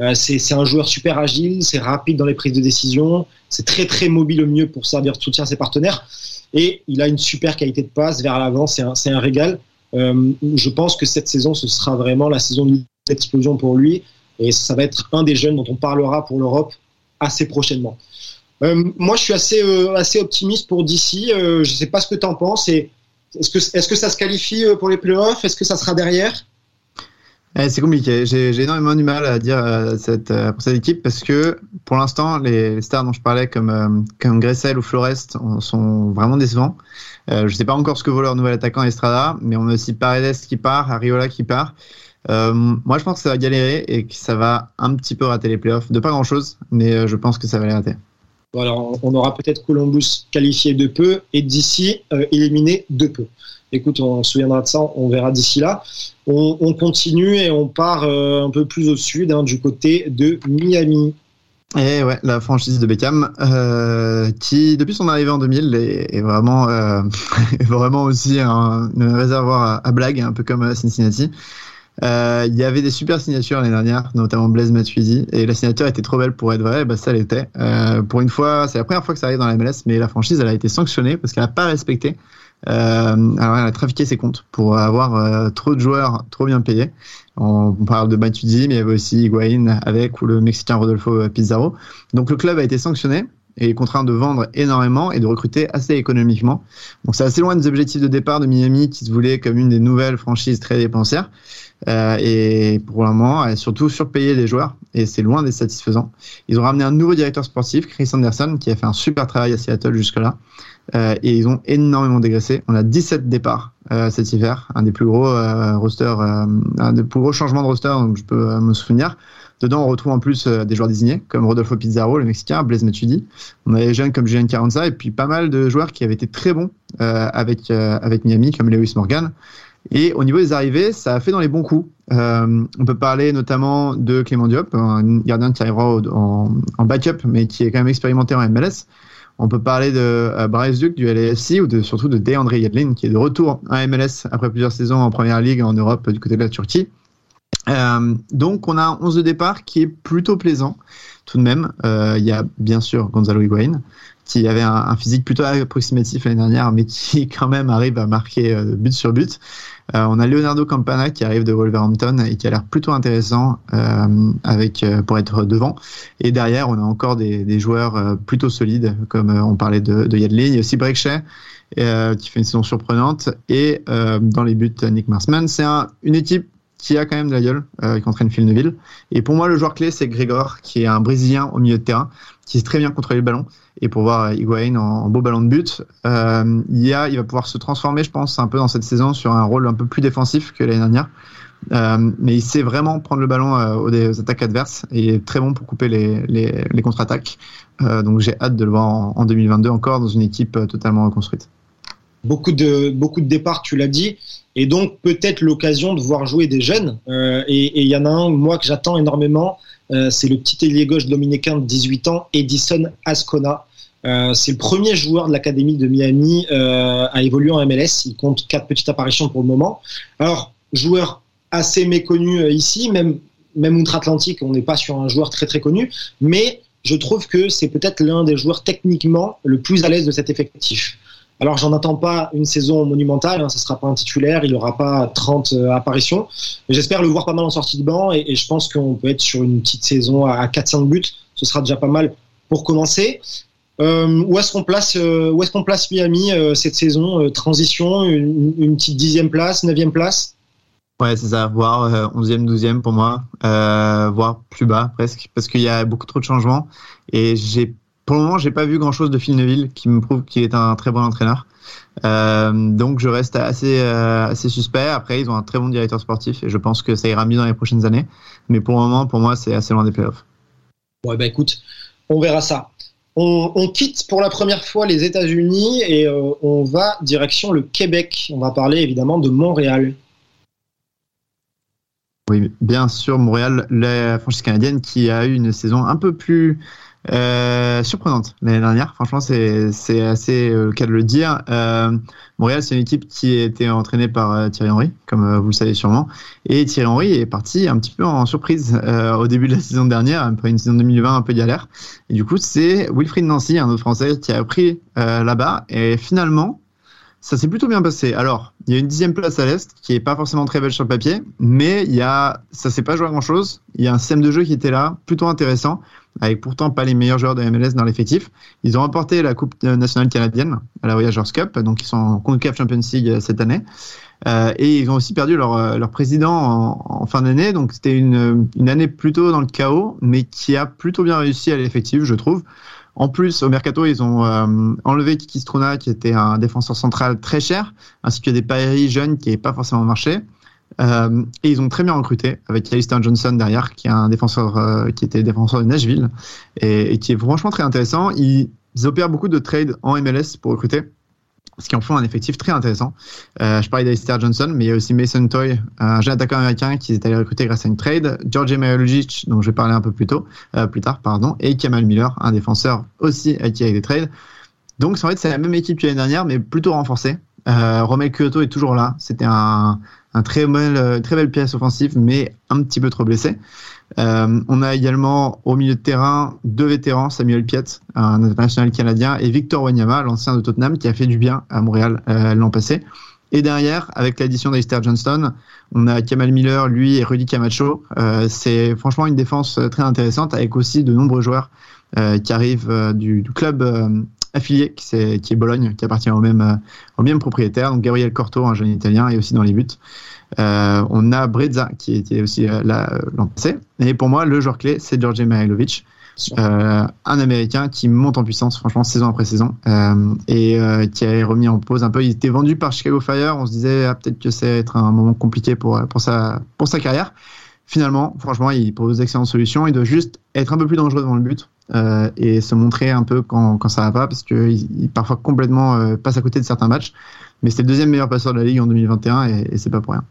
Euh, c'est un joueur super agile, c'est rapide dans les prises de décision, c'est très très mobile au mieux pour servir de soutien à ses partenaires. Et il a une super qualité de passe vers l'avant, c'est un, régal. Euh, je pense que cette saison, ce sera vraiment la saison d'explosion pour lui. Et ça va être un des jeunes dont on parlera pour l'Europe assez prochainement. Euh, moi, je suis assez, euh, assez optimiste pour d'ici. Euh, je ne sais pas ce que tu en penses. Est-ce que, est que ça se qualifie pour les playoffs? Est-ce que ça sera derrière? Eh, c'est compliqué. J'ai énormément du mal à dire cette, pour cette équipe parce que pour l'instant, les stars dont je parlais comme, comme Gressel ou Florest sont vraiment décevants. Je sais pas encore ce que vaut leur nouvel attaquant Estrada, mais on a aussi Paredes qui part, Ariola qui part. Moi, je pense que ça va galérer et que ça va un petit peu rater les playoffs. De pas grand chose, mais je pense que ça va les rater. On aura peut-être Columbus qualifié de peu et d'ici éliminé de peu écoute, on se souviendra de ça, on verra d'ici là. On, on, continue et on part euh, un peu plus au sud, hein, du côté de Miami. Et ouais, la franchise de Beckham, euh, qui depuis son arrivée en 2000 est, vraiment, euh, vraiment aussi un, un réservoir à, à blagues, un peu comme Cincinnati. Euh, il y avait des super signatures l'année dernière, notamment Blaise Matuidi, et la signature était trop belle pour être vraie, bah ça l'était. Euh, pour une fois, c'est la première fois que ça arrive dans la MLS, mais la franchise elle a été sanctionnée parce qu'elle n'a pas respecté euh, alors elle a trafiqué ses comptes pour avoir euh, trop de joueurs trop bien payés. On, parle de Matuidi, mais il y avait aussi Higuain avec ou le Mexicain Rodolfo Pizarro. Donc le club a été sanctionné et contraint de vendre énormément et de recruter assez économiquement. Donc c'est assez loin des objectifs de départ de Miami qui se voulait comme une des nouvelles franchises très dépensières. Euh, et pour le moment, elle a surtout surpayé les joueurs et c'est loin d'être satisfaisant. Ils ont ramené un nouveau directeur sportif, Chris Anderson, qui a fait un super travail à Seattle jusque-là. Euh, et ils ont énormément dégraissé. On a 17 départs euh, cet hiver, un des plus gros euh, rosters, euh, un des plus gros changements de roster dont je peux euh, me souvenir. Dedans, on retrouve en plus des joueurs désignés comme Rodolfo Pizarro, le Mexicain, Blaise Matuidi. On a des jeunes comme Julien Carranza et puis pas mal de joueurs qui avaient été très bons avec avec Miami, comme Lewis Morgan. Et au niveau des arrivées, ça a fait dans les bons coups. Euh, on peut parler notamment de Clément Diop, un gardien qui arrivera en, en, backup, mais qui est quand même expérimenté en MLS. On peut parler de euh, Bryce Duke du LAFC ou de, surtout de DeAndre Yedlin, qui est de retour en MLS après plusieurs saisons en première ligue en Europe du côté de la Turquie. Euh, donc on a un 11 de départ qui est plutôt plaisant tout de même. Euh, il y a bien sûr Gonzalo Higuain, qui avait un, physique plutôt approximatif l'année dernière, mais qui quand même arrive à marquer euh, but sur but. On a Leonardo Campana qui arrive de Wolverhampton et qui a l'air plutôt intéressant avec pour être devant. Et derrière, on a encore des, joueurs plutôt solides, comme on parlait de, de Yadley. Il y a aussi Breakshea qui fait une saison surprenante. Et dans les buts, Nick Marsman. C'est un, une équipe qui a quand même de la gueule, euh, qui entraîne Phil Neville. Et pour moi, le joueur clé, c'est Grégor, qui est un Brésilien au milieu de terrain, qui sait très bien contrôler le ballon. Et pour voir Higuain en, beau ballon de but, euh, il, y a, il va pouvoir se transformer, je pense, un peu dans cette saison sur un rôle un peu plus défensif que l'année dernière. Euh, mais il sait vraiment prendre le ballon euh, aux, aux, attaques adverses et il est très bon pour couper les, les, les contre-attaques. Euh, donc j'ai hâte de le voir en, en 2022 encore dans une équipe euh, totalement reconstruite beaucoup de beaucoup de départs, tu l'as dit, et donc peut-être l'occasion de voir jouer des jeunes. Euh, et il y en a un moi que j'attends énormément, euh, c'est le petit ailier gauche dominicain de 18 ans, Edison Ascona. Euh, c'est le premier joueur de l'académie de Miami euh, à évoluer en MLS. Il compte quatre petites apparitions pour le moment. Alors joueur assez méconnu euh, ici, même même outre-Atlantique, on n'est pas sur un joueur très très connu, mais je trouve que c'est peut-être l'un des joueurs techniquement le plus à l'aise de cet effectif. Alors, j'en attends pas une saison monumentale, hein, ce sera pas un titulaire, il aura pas 30 euh, apparitions. Mais j'espère le voir pas mal en sortie de banc et, je pense qu'on peut être sur une petite saison à, à 4-5 buts. Ce sera déjà pas mal pour commencer. Euh, où est-ce qu'on place, euh, où est-ce qu'on place Miami cette saison Transition, une, une petite dixième place, neuvième place? Ouais, c'est ça, voire euh, 11e, 12e pour moi, voire plus bas presque, parce qu'il y a beaucoup trop de changements. Et j'ai, pour le moment, j'ai pas vu grand chose de Phil Neville qui me prouve qu'il est un très bon entraîneur. Euh, donc je reste assez, euh, assez suspect. Après, ils ont un très bon directeur sportif et je pense que ça ira mieux dans les prochaines années. Mais pour le moment, pour moi, c'est assez loin des playoffs. Ouais, bah écoute, on verra ça. On, on quitte pour la première fois les États-Unis et euh, on va direction le Québec. On va parler évidemment de Montréal. Oui, bien sûr, Montréal, la franchise canadienne qui a eu une saison un peu plus euh, surprenante l'année dernière. Franchement, c'est c'est assez euh, cas de le dire. Euh, Montréal, c'est une équipe qui a été entraînée par euh, Thierry Henry, comme euh, vous le savez sûrement. Et Thierry Henry est parti un petit peu en surprise euh, au début de la saison dernière, après une saison 2020 un peu galère. Et du coup, c'est Wilfried Nancy, un autre Français, qui a pris là-bas. Et finalement, ça s'est plutôt bien passé. Alors, il y a une dixième place à l'Est qui est pas forcément très belle sur le papier, mais il y a, ça s'est pas joué à grand chose. Il y a un système de jeu qui était là, plutôt intéressant, avec pourtant pas les meilleurs joueurs de MLS dans l'effectif. Ils ont remporté la Coupe nationale canadienne à la Voyageurs Cup, donc ils sont en CONCACAF Champions League cette année. Euh, et ils ont aussi perdu leur, leur président en, fin d'année, donc c'était une, une année plutôt dans le chaos, mais qui a plutôt bien réussi à l'effectif, je trouve. En plus, au mercato, ils ont euh, enlevé Kiki Struna, qui était un défenseur central très cher, ainsi que des paris jeunes qui n'avaient pas forcément marché. Euh, et ils ont très bien recruté avec Alistair Johnson derrière, qui est un défenseur euh, qui était défenseur de Nashville et, qui est franchement très intéressant. Ils, opèrent beaucoup de trades en MLS pour recruter ce qui en font un effectif très intéressant. Euh, je parlais d'Alistair Johnson, mais il y a aussi Mason Toy, un jeune attaquant américain qui est allé recruter grâce à une trade, George Majologic, dont je vais parler un peu plus tôt, plus tard, pardon, et Kamal Miller, un défenseur aussi acquis avec des trades. Donc en fait c'est la même équipe que l'année dernière, mais plutôt renforcée. Euh, Romel Kyoto est toujours là. C'était un, un très belle, très belle pièce offensive, mais un petit peu trop blessé. Euh, on a également au milieu de terrain deux vétérans, Samuel Piet, un international canadien, et Victor Wanyama, l'ancien de Tottenham, qui a fait du bien à Montréal euh, l'an passé. Et derrière, avec l'addition d'Alistair Johnston, on a Kamal Miller, lui, et Rudy Camacho. Euh, c'est franchement une défense très intéressante, avec aussi de nombreux joueurs qui arrivent du, club affilié, qui est, qui est, Bologne, qui appartient au même, au même propriétaire, donc Gabriel Corto, un jeune italien, et aussi dans les buts. Euh, on a Brezza qui était aussi euh, là l'an passé. Et pour moi, le joueur clé, c'est Georgi Mihailovic, euh, un Américain qui monte en puissance, franchement, saison après saison, euh, et euh, qui a remis en pause un peu. Il était vendu par Chicago Fire. On se disait ah, peut-être que c'est être un moment compliqué pour pour sa pour sa carrière. Finalement, franchement, il propose d'excellentes solutions. Il doit juste être un peu plus dangereux devant le but. Euh, et se montrer un peu quand, quand ça va pas parce qu'il il parfois complètement euh, passe à côté de certains matchs. Mais c'est le deuxième meilleur passeur de la ligue en 2021 et, c'est pas pour rien.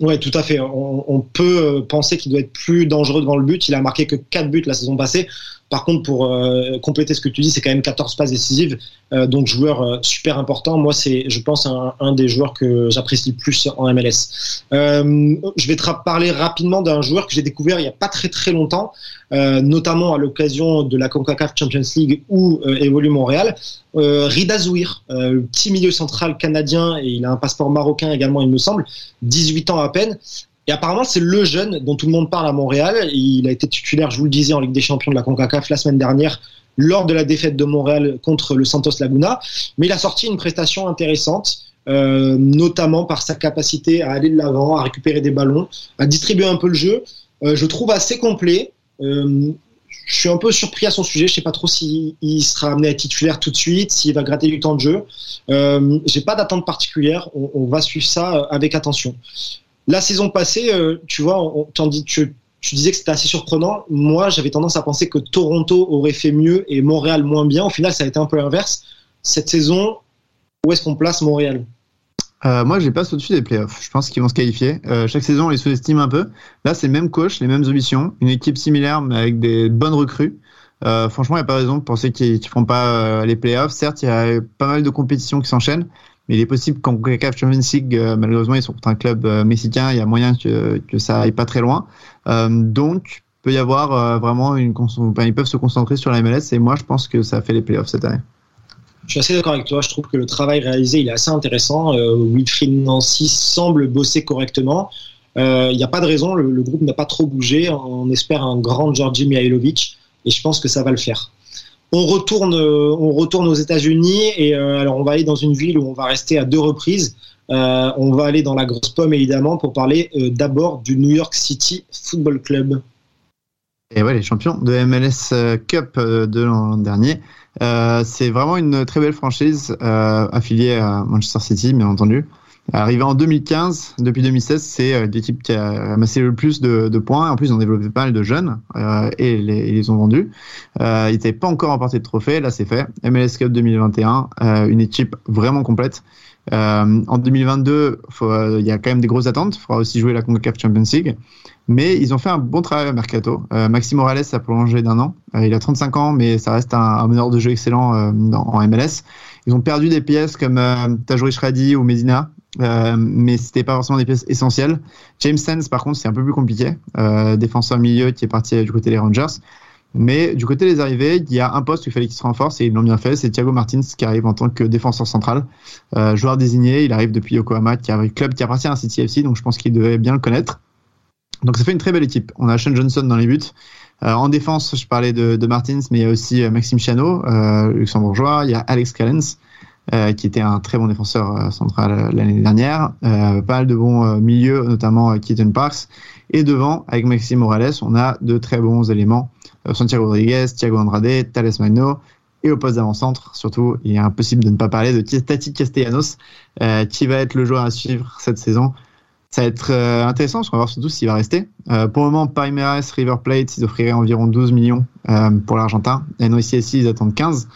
Ouais, tout à fait. On, peut penser qu'il doit être plus dangereux devant le but. Il a marqué que 4 buts la saison passée. Par contre, pour euh, compléter ce que tu dis, c'est quand même 14 passes décisives, euh, donc joueur euh, super important. Moi, c'est, je pense, un, un des joueurs que j'apprécie le plus en MLS. Euh, je vais te parler rapidement d'un joueur que j'ai découvert il y a pas très très longtemps, euh, notamment à l'occasion de la CONCACAF Champions League où évolue Montréal. Rida Zouir, petit milieu central canadien et il a un passeport marocain également, il me semble, 18 ans à peine. Et apparemment, c'est le jeune dont tout le monde parle à Montréal. Il a été titulaire, je vous le disais, en Ligue des Champions de la CONCACAF la semaine dernière lors de la défaite de Montréal contre le Santos Laguna. Mais il a sorti une prestation intéressante, euh, notamment par sa capacité à aller de l'avant, à récupérer des ballons, à distribuer un peu le jeu. Euh, je trouve assez complet. Euh, je suis un peu surpris à son sujet. Je sais pas trop s'il si sera amené à titulaire tout de suite, s'il va gratter du temps de jeu. Euh, J'ai pas d'attente particulière. On, va suivre ça avec attention. La saison passée, euh, tu vois, tu, disais que c'était assez surprenant. Moi, j'avais tendance à penser que Toronto aurait fait mieux et Montréal moins bien. Au final, ça a été un peu l'inverse. Cette saison, où est-ce qu'on place Montréal? Euh, moi, je passe au-dessus des playoffs. Je pense qu'ils vont se qualifier. Euh, chaque saison, on les sous-estime un peu. Là, c'est le même coach, les mêmes ambitions, une équipe similaire, mais avec des bonnes recrues. Franchement, il n'y a pas raison de penser qu'ils ne feront pas les playoffs. Certes, il y a pas mal de compétitions qui s'enchaînent, mais il est possible qu'en CAF Champions League, euh, malheureusement, ils sont un club euh, mexicain. Il y a moyen que, que ça aille pas très loin. donc, peut y avoir vraiment une. Ils peuvent se concentrer sur la MLS. Et moi, je pense que ça fait les playoffs cette année. Je suis assez d'accord avec toi. Je trouve que le travail réalisé, il est assez intéressant. Euh, Wilfried Nancy semble bosser correctement. Il euh, n'y a pas de raison. Le, le groupe n'a pas trop bougé. On espère un grand Georgi Mihailovic et je pense que ça va le faire. On retourne, on retourne aux États-Unis et alors on va aller dans une ville où on va rester à deux reprises. on va aller dans la grosse pomme évidemment pour parler d'abord du New York City Football Club. Et ouais, les champions de MLS Cup de l'an dernier. c'est vraiment une très belle franchise affiliée à Manchester City, bien entendu. Arrivé en 2015, depuis 2016, c'est euh, l'équipe qui a amassé le plus de, points. En plus, ils ont développé pas mal de jeunes euh, et ils les ont vendus. Euh, ils n'étaient pas encore remporté de trophée. Là, c'est fait. MLS Cup 2021, euh, une équipe vraiment complète. Euh, en 2022, il y a quand même des grosses attentes. Il faudra aussi jouer la CONCACAF Champions League. Mais ils ont fait un bon travail à Mercato. Euh, Maxime Morales a prolongé d'un an. il a 35 ans, mais ça reste un, un meneur de jeu excellent en MLS. Ils ont perdu des pièces comme euh, Tajuri Shradi ou Medina, euh, mais c'était pas forcément des pièces essentielles. James Sands, par contre, c'est un peu plus compliqué. Euh, défenseur milieu qui est parti du côté des Rangers. Mais du côté des arrivées, il y a un poste où il fallait qu'il se renforce et ils l'ont bien fait. C'est Thiago Martins qui arrive en tant que défenseur central, euh, joueur désigné. Il arrive depuis Yokohama, qui a un club qui appartient à City FC, donc je pense qu'il devait bien le connaître. Donc ça fait une très belle équipe. On a Sean Johnson dans les buts. Euh, en défense, je parlais de, Martins, mais il y a aussi euh, Maxime Chano, luxembourgeois. Il y a Alex Callens, qui était un très bon défenseur central l'année dernière. pas mal de bons milieux, notamment Keaton Parks. Et devant, avec Maxime Morales, on a de très bons éléments. Santiago Rodriguez, Thiago Andrade, Thales Magno. Et au poste d'avant-centre, surtout, il est impossible de ne pas parler de Tati Castellanos, qui va être le joueur à suivre cette saison. Ça va être euh, intéressant parce qu'on va voir surtout s'il va rester. Euh, pour le moment, Palmeiras, River Plate, ils offriraient environ 12 millions euh, pour l'Argentin. NYCFC, ils attendent 15.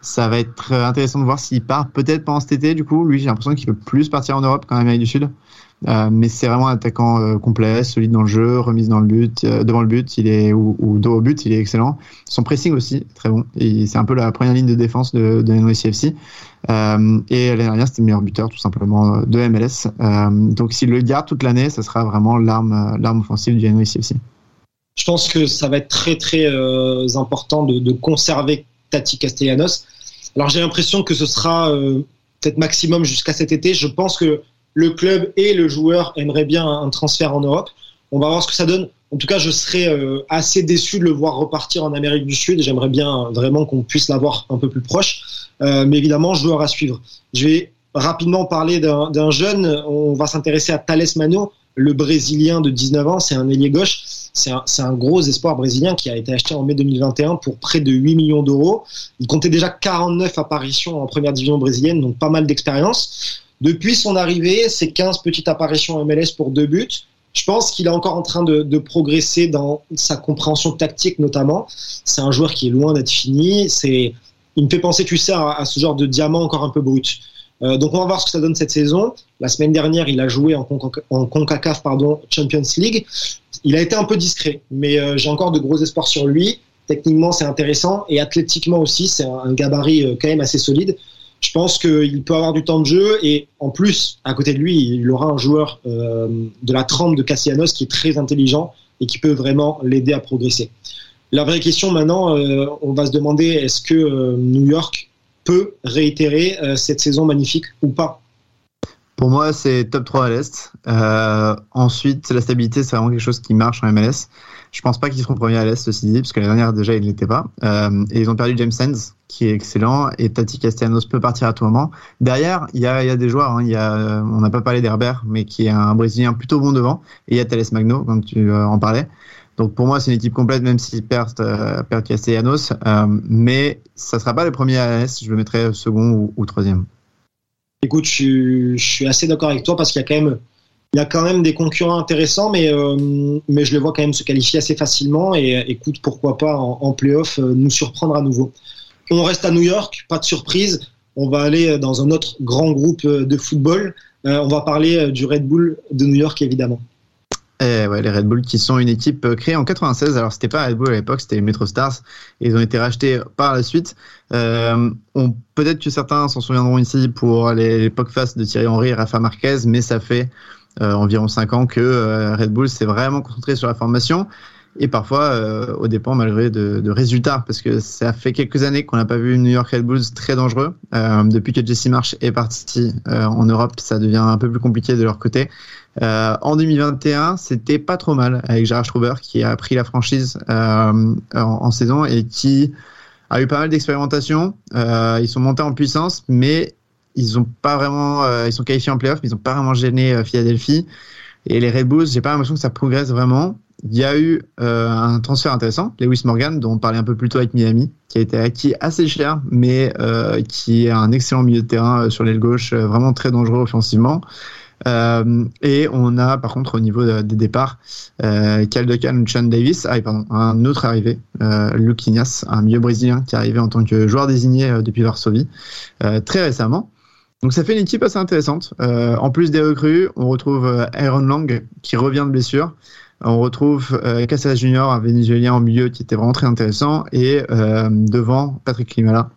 Ça va être intéressant de voir s'il part peut-être pendant cet été. Du coup, lui, j'ai l'impression qu'il peut plus partir en Europe qu'en Amérique du Sud. Euh, mais c'est vraiment un attaquant euh, complet, solide dans le jeu, remise dans le but, euh, devant le but, il est ou, ou, dos au but, il est excellent. Son pressing aussi, très bon. C'est un peu la première ligne de défense de, de NYCFC. Euh, et l'année dernière, c'était le meilleur buteur tout simplement de MLS. donc s'il le garde toute l'année, ça sera vraiment l'arme, offensive du NYCFC. Je pense que ça va être très très important de, conserver Tati Castellanos. Alors j'ai l'impression que ce sera peut-être maximum jusqu'à cet été. Je pense que le club et le joueur aimeraient bien un transfert en Europe. On va voir ce que ça donne. En tout cas, je serais euh, assez déçu de le voir repartir en Amérique du Sud. J'aimerais bien vraiment qu'on puisse l'avoir un peu plus proche. Euh, mais évidemment, joueur à suivre. Je vais rapidement parler d'un jeune. On va s'intéresser à Thales Mano, le Brésilien de 19 ans. C'est un ailier gauche. C'est un, un, gros espoir brésilien qui a été acheté en mai 2021 pour près de 8 millions d'euros. Il comptait déjà 49 apparitions en première division brésilienne, donc pas mal d'expérience. Depuis son arrivée, c'est 15 petites apparitions MLS pour deux buts. Je pense qu'il est encore en train de, de, progresser dans sa compréhension tactique notamment. C'est un joueur qui est loin d'être fini. C'est, il me fait penser, tu sais, à, à, ce genre de diamant encore un peu brut. Euh, donc on va voir ce que ça donne cette saison. La semaine dernière, il a joué en, en Concacaf pardon, Champions League. Il a été un peu discret, mais euh, j'ai encore de gros espoirs sur lui. Techniquement, c'est intéressant et athlétiquement aussi, c'est un, un gabarit euh, quand même assez solide je pense qu'il peut avoir du temps de jeu et en plus, à côté de lui, il aura un joueur euh, de la trempe de Cassianos qui est très intelligent et qui peut vraiment l'aider à progresser. La vraie question maintenant, euh, on va se demander est-ce que euh, New York peut réitérer cette saison magnifique ou pas? Pour moi, c'est top 3 à l'Est. Ensuite, la stabilité, c'est vraiment quelque chose qui marche en MLS. Je pense pas qu'ils seront premiers à l'Est, ceci dit, parce que la dernière, déjà, ils ne l'étaient pas. Euh, et ils ont perdu James Sands, qui est excellent, et Tati Castellanos peut partir à tout moment. Derrière, il y a, des joueurs, hein. y a, on n'a pas parlé d'Herbert, mais qui est un Brésilien plutôt bon devant, et il y a Thales Magno, comme tu euh, en parlais. Donc pour moi, c'est une équipe complète, même s'ils perdent, euh, Castellanos, euh, mais ça sera pas le premier à l'Est, je le mettrai second ou, troisième. Écoute, je suis assez d'accord avec toi, parce qu'il y a quand même il y a quand même des concurrents intéressants, mais, euh, mais je les vois quand même se qualifier assez facilement. Et écoute, pourquoi pas en, en playoff euh, nous surprendre à nouveau. On reste à New York, pas de surprise. On va aller dans un autre grand groupe de football. Euh, on va parler du Red Bull de New York, évidemment. Et ouais, les Red Bull qui sont une équipe créée en 96. Alors c'était pas Red Bull à l'époque, c'était les Metro Stars. Ils ont été rachetés par la suite. Euh, peut-être que certains s'en souviendront ici pour l'époque face de Thierry Henry et Rafa Marquez, mais ça fait euh, environ 5 ans que euh, Red Bull s'est vraiment concentré sur la formation. Et parfois euh, au dépend malgré de, de, résultats. Parce que ça fait quelques années qu'on n'a pas vu New York Red Bulls très dangereux. Euh, depuis que Jesse Marsh est parti euh, en Europe ça devient un peu plus compliqué de leur côté. En 2021 c'était pas trop mal avec Gerard Struber qui a pris la franchise en, en, saison et qui a eu pas mal d'expérimentations. Euh, ils sont montés en puissance, mais ils ont pas vraiment, euh, ils sont qualifiés en playoff, mais ils ont pas vraiment gêné euh, Philadelphie. Et les Red Bulls, j'ai pas l'impression que ça progresse vraiment. Il y a eu euh, un transfert intéressant, Lewis Morgan, dont on parlait un peu plus tôt avec Miami, qui a été acquis assez cher, mais qui est un excellent milieu de terrain sur l'aile gauche, vraiment très dangereux offensivement. Et on a par contre au niveau de- des départs, euh, Caldecan Chan Davis, ah, pardon, un autre arrivé, euh, Ignace, un milieu brésilien qui est arrivé en tant que joueur désigné depuis Varsovie très récemment. Donc ça fait une équipe assez intéressante. Euh, en plus des recrues, on retrouve euh, Aaron Lang qui revient de blessure. On retrouve euh, Casillas Junior, un Vénézuélien au milieu qui était vraiment très intéressant, et euh, devant Patrick Limala.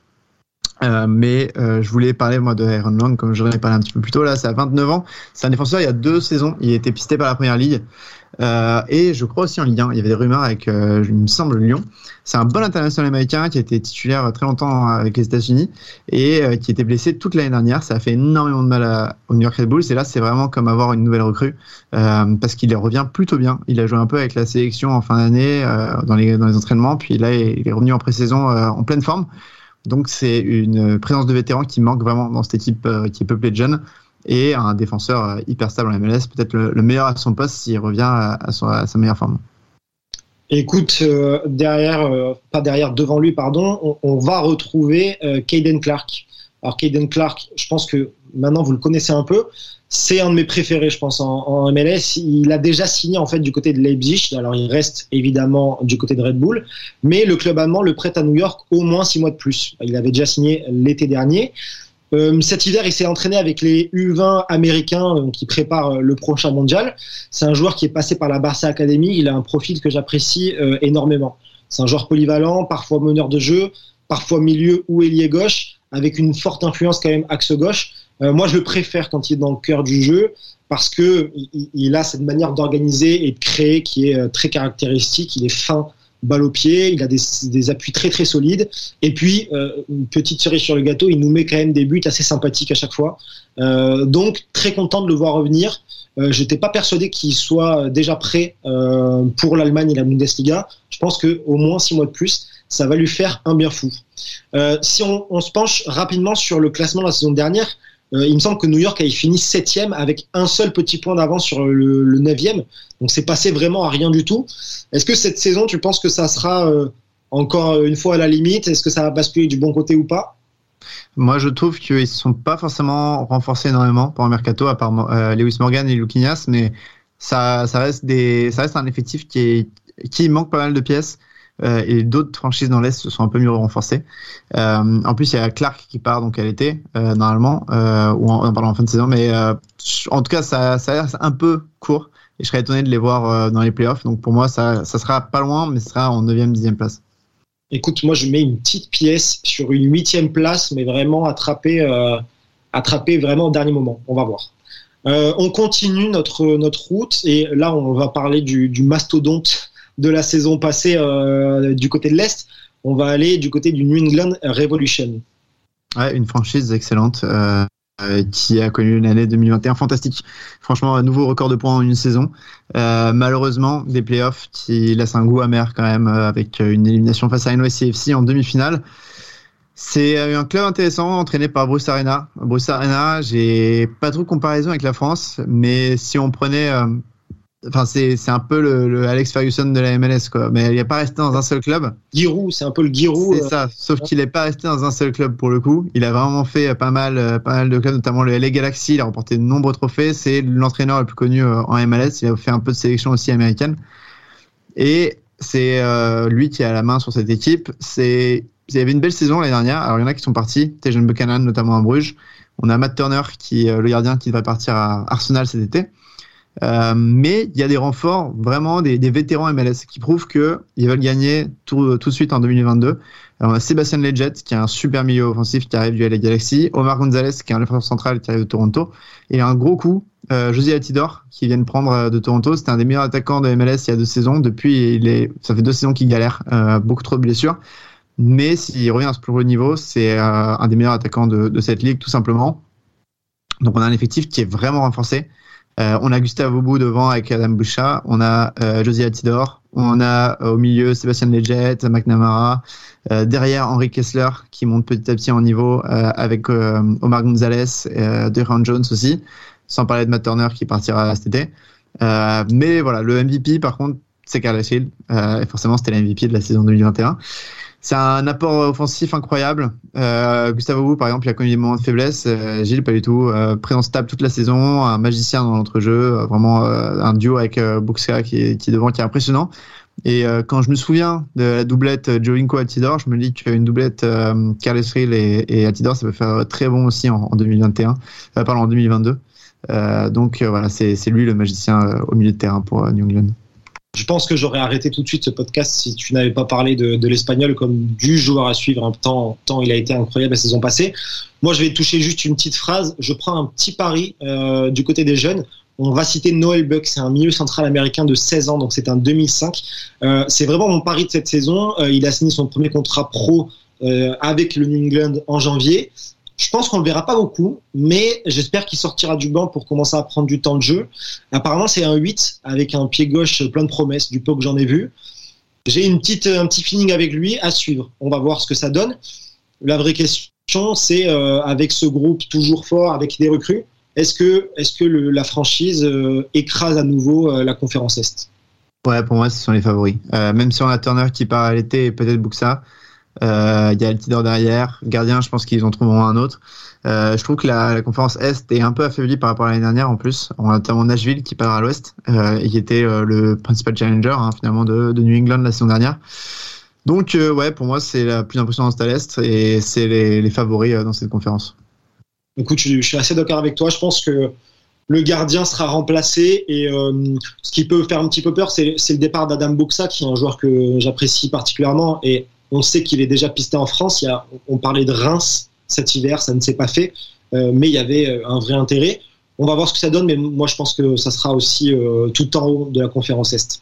Euh, mais euh, je voulais parler moi de Aaron Lang, comme j'en ai parlé un petit peu plus tôt. Là, c'est à 29 ans. C'est un défenseur. Il y a deux saisons, il a été pisté par la première ligue. Euh, et je crois aussi en Ligue 1. Il y avait des rumeurs avec, euh, il me semble, Lyon. C'est un bon international américain qui a été titulaire très longtemps avec les États-Unis et euh, qui était blessé toute l'année dernière. Ça a fait énormément de mal au New York Red Bulls. Et là, c'est vraiment comme avoir une nouvelle recrue euh, parce qu'il revient plutôt bien. Il a joué un peu avec la sélection en fin d'année euh, dans, les, dans les entraînements. Puis là, il est revenu en pré-saison en pleine forme. Donc c'est une présence de vétéran qui manque vraiment dans cette équipe qui est peuplée de jeunes et un défenseur euh, hyper stable en MLS, peut-être le, le meilleur à son poste s'il revient à, sa meilleure forme. Écoute, euh, derrière, euh, pas derrière, devant lui, pardon, on, va retrouver euh, Clark. Alors Caden Clark, je pense que maintenant vous le connaissez un peu. C'est un de mes préférés, je pense, en, en, MLS. Il a déjà signé en fait du côté de Leipzig. Alors il reste évidemment du côté de Red Bull, mais le club allemand le prête à New York au moins six mois de plus. Il avait déjà signé l'été dernier. Euh, cet hiver, il s'est entraîné avec les U20 américains euh, qui préparent euh, le prochain mondial. C'est un joueur qui est passé par la Barça Academy. Il a un profil que j'apprécie énormément. C'est un joueur polyvalent, parfois meneur de jeu, parfois milieu ou ailier gauche, avec une forte influence quand même axe gauche. Moi, je le préfère quand il est dans le cœur du jeu parce que il, a cette manière d'organiser et de créer qui est très caractéristique. Il est fin balle au pied, il a des, des, appuis très très solides. Et puis, euh, une petite cerise sur le gâteau, il nous met quand même des buts assez sympathiques à chaque fois. Euh, donc, très content de le voir revenir. Euh, J'étais pas persuadé qu'il soit déjà prêt euh, pour l'Allemagne et la Bundesliga. Je pense que au moins six mois de plus, ça va lui faire un bien fou. Euh, si on, on, se penche rapidement sur le classement de la saison dernière, euh, il me semble que New York avait fini septième avec un seul petit point d'avance sur le, le neuvième. Donc c'est passé vraiment à rien du tout. Est-ce que cette saison, tu penses que ça sera euh, encore une fois à la limite? Est-ce que ça va basculer du bon côté ou pas? Moi, je trouve qu'ils ne sont pas forcément renforcés énormément pour un mercato, à part euh, Lewis Morgan et Luquinhas, mais ça, reste un effectif qui manque pas mal de pièces. Euh, et d'autres franchises dans l'Est se sont un peu mieux renforcées. Euh, en plus, il y a Clark qui part donc à l'été, euh, normalement, ou en, pardon, en fin de saison, mais en tout cas, ça, a l'air un peu court. Et je serais étonné de les voir dans les playoffs. Donc pour moi, ça, ça sera pas loin, mais ce sera en 9e, 10e place. Écoute, moi, je mets une petite pièce sur une huitième place, mais vraiment attrapée, attrapée vraiment au dernier moment. On va voir. On continue notre, notre route et là, on va parler du mastodonte de la saison passée euh, du côté de l'Est. On va aller du côté du New England Revolution. Ouais, une franchise excellente euh, qui a connu une année 2021 fantastique. Franchement, un nouveau record de points en une saison. Euh, malheureusement, des playoffs qui laissent un goût amer quand même euh, avec une élimination face à NYCFC en demi-finale. C'est un club intéressant entraîné par Bruce Arena. Bruce Arena, j'ai pas trop de comparaison avec la France, mais si on prenait euh, Enfin, c'est, c'est un peu le, le, Alex Ferguson de la MLS, quoi. Mais il n'est pas resté dans un seul club. Giroud, c'est un peu le Giroud. C'est ça. Sauf qu'il n'est pas resté dans un seul club pour le coup. Il a vraiment fait pas mal, pas mal de clubs, notamment le LA Galaxy. Il a remporté de nombreux trophées. C'est l'entraîneur le plus connu en MLS. Il a fait un peu de sélection aussi américaine. Et c'est euh, lui qui a la main sur cette équipe. C'est, il y avait une belle saison l'année dernière. Alors il y en a qui sont partis. Tejan Buchanan, notamment à Bruges. On a Matt Turner, qui, le gardien, qui devrait partir à Arsenal cet été. Euh, mais il y a des renforts, vraiment des, des vétérans MLS qui prouvent qu'ils veulent gagner tout, tout, de suite en 2022. Alors, on a Sébastien Leggett qui est un super milieu offensif qui arrive du LA Galaxy, Omar Gonzalez qui est un défenseur central qui arrive de Toronto, et un gros coup, euh, José Altidor qui vient de prendre de Toronto. C'était un des meilleurs attaquants de MLS il y a deux saisons. Depuis, il est, ça fait deux saisons qu'il galère, euh, beaucoup trop de blessures. Mais s'il revient à ce plus haut niveau, c'est euh, un des meilleurs attaquants de, de cette ligue tout simplement. Donc on a un effectif qui est vraiment renforcé. On a Gustave Aubou devant avec Adam Boucha, on a Josie Altidor, on a au milieu Sébastien Leggett, McNamara, derrière Henri Kessler qui monte petit à petit en niveau avec Omar Gonzalez, et Deron Jones aussi, sans parler de Matt Turner qui partira cet été. mais voilà, le MVP par contre c'est Carles Hill. et forcément, c'était l'MVP de la saison 2021. C'est un apport offensif incroyable. Euh, Gustavo par exemple, il a connu des moments de faiblesse. Euh, Gilles, pas du tout. Euh, présent stable toute la saison, un magicien dans l'entrejeu, euh, vraiment euh, un duo avec euh, Buxka qui, qui est devant, qui est impressionnant. Et quand je me souviens de la doublette Jovinko Altidor, je me dis qu'une doublette Carles Hill et, et, Altidor, ça peut faire très bon aussi en, en 2021, pardon, en 2022. donc voilà, c'est lui le magicien au milieu de terrain pour New England. Je pense que j'aurais arrêté tout de suite ce podcast si tu n'avais pas parlé de, de l'espagnol comme du joueur à suivre. Temps, tant il a été incroyable la saison passée. Moi, je vais toucher juste une petite phrase. Je prends un petit pari euh, du côté des jeunes. On va citer Noel Buck, c'est un milieu central américain de 16 ans, donc c'est un 2005. Euh, c'est vraiment mon pari de cette saison. Euh, il a signé son premier contrat pro euh, avec le New England en janvier. Je pense qu'on le verra pas beaucoup, mais j'espère qu'il sortira du banc pour commencer à prendre du temps de jeu. Apparemment, c'est un 8 avec un pied gauche plein de promesses, du peu que j'en ai vu. J'ai une petite, un petit feeling avec lui à suivre. On va voir ce que ça donne. La vraie question, c'est euh, avec ce groupe toujours fort, avec des recrues, est-ce que, est-ce que la franchise euh, écrase à nouveau euh, la conférence Est? Ouais, pour moi, ce sont les favoris. Même si on a Turner qui part à l'été et peut-être Buxa, euh, il y a Altidor derrière. Gardien, je pense qu'ils en trouveront un autre. Euh, je trouve que la, conférence Est est un peu affaiblie par rapport à l'année dernière en plus. On a notamment Nashville qui part à l'Ouest euh, et qui était euh, le principal challenger hein, finalement de, New England la saison dernière. Donc euh, ouais, pour moi c'est la plus impressionnante à l'Est et c'est les, favoris euh, dans cette conférence. Écoute, je, je suis assez d'accord avec toi. Je pense que le gardien sera remplacé et euh, ce qui peut faire un petit peu peur, c'est le départ d'Adam Buxa, qui est un joueur que j'apprécie particulièrement et on sait qu'il est déjà pisté en France. On parlait de Reims cet hiver, ça ne s'est pas fait, euh, mais il y avait un vrai intérêt. On va voir ce que ça donne, mais moi je pense que ça sera aussi euh, tout en haut de la conférence Est.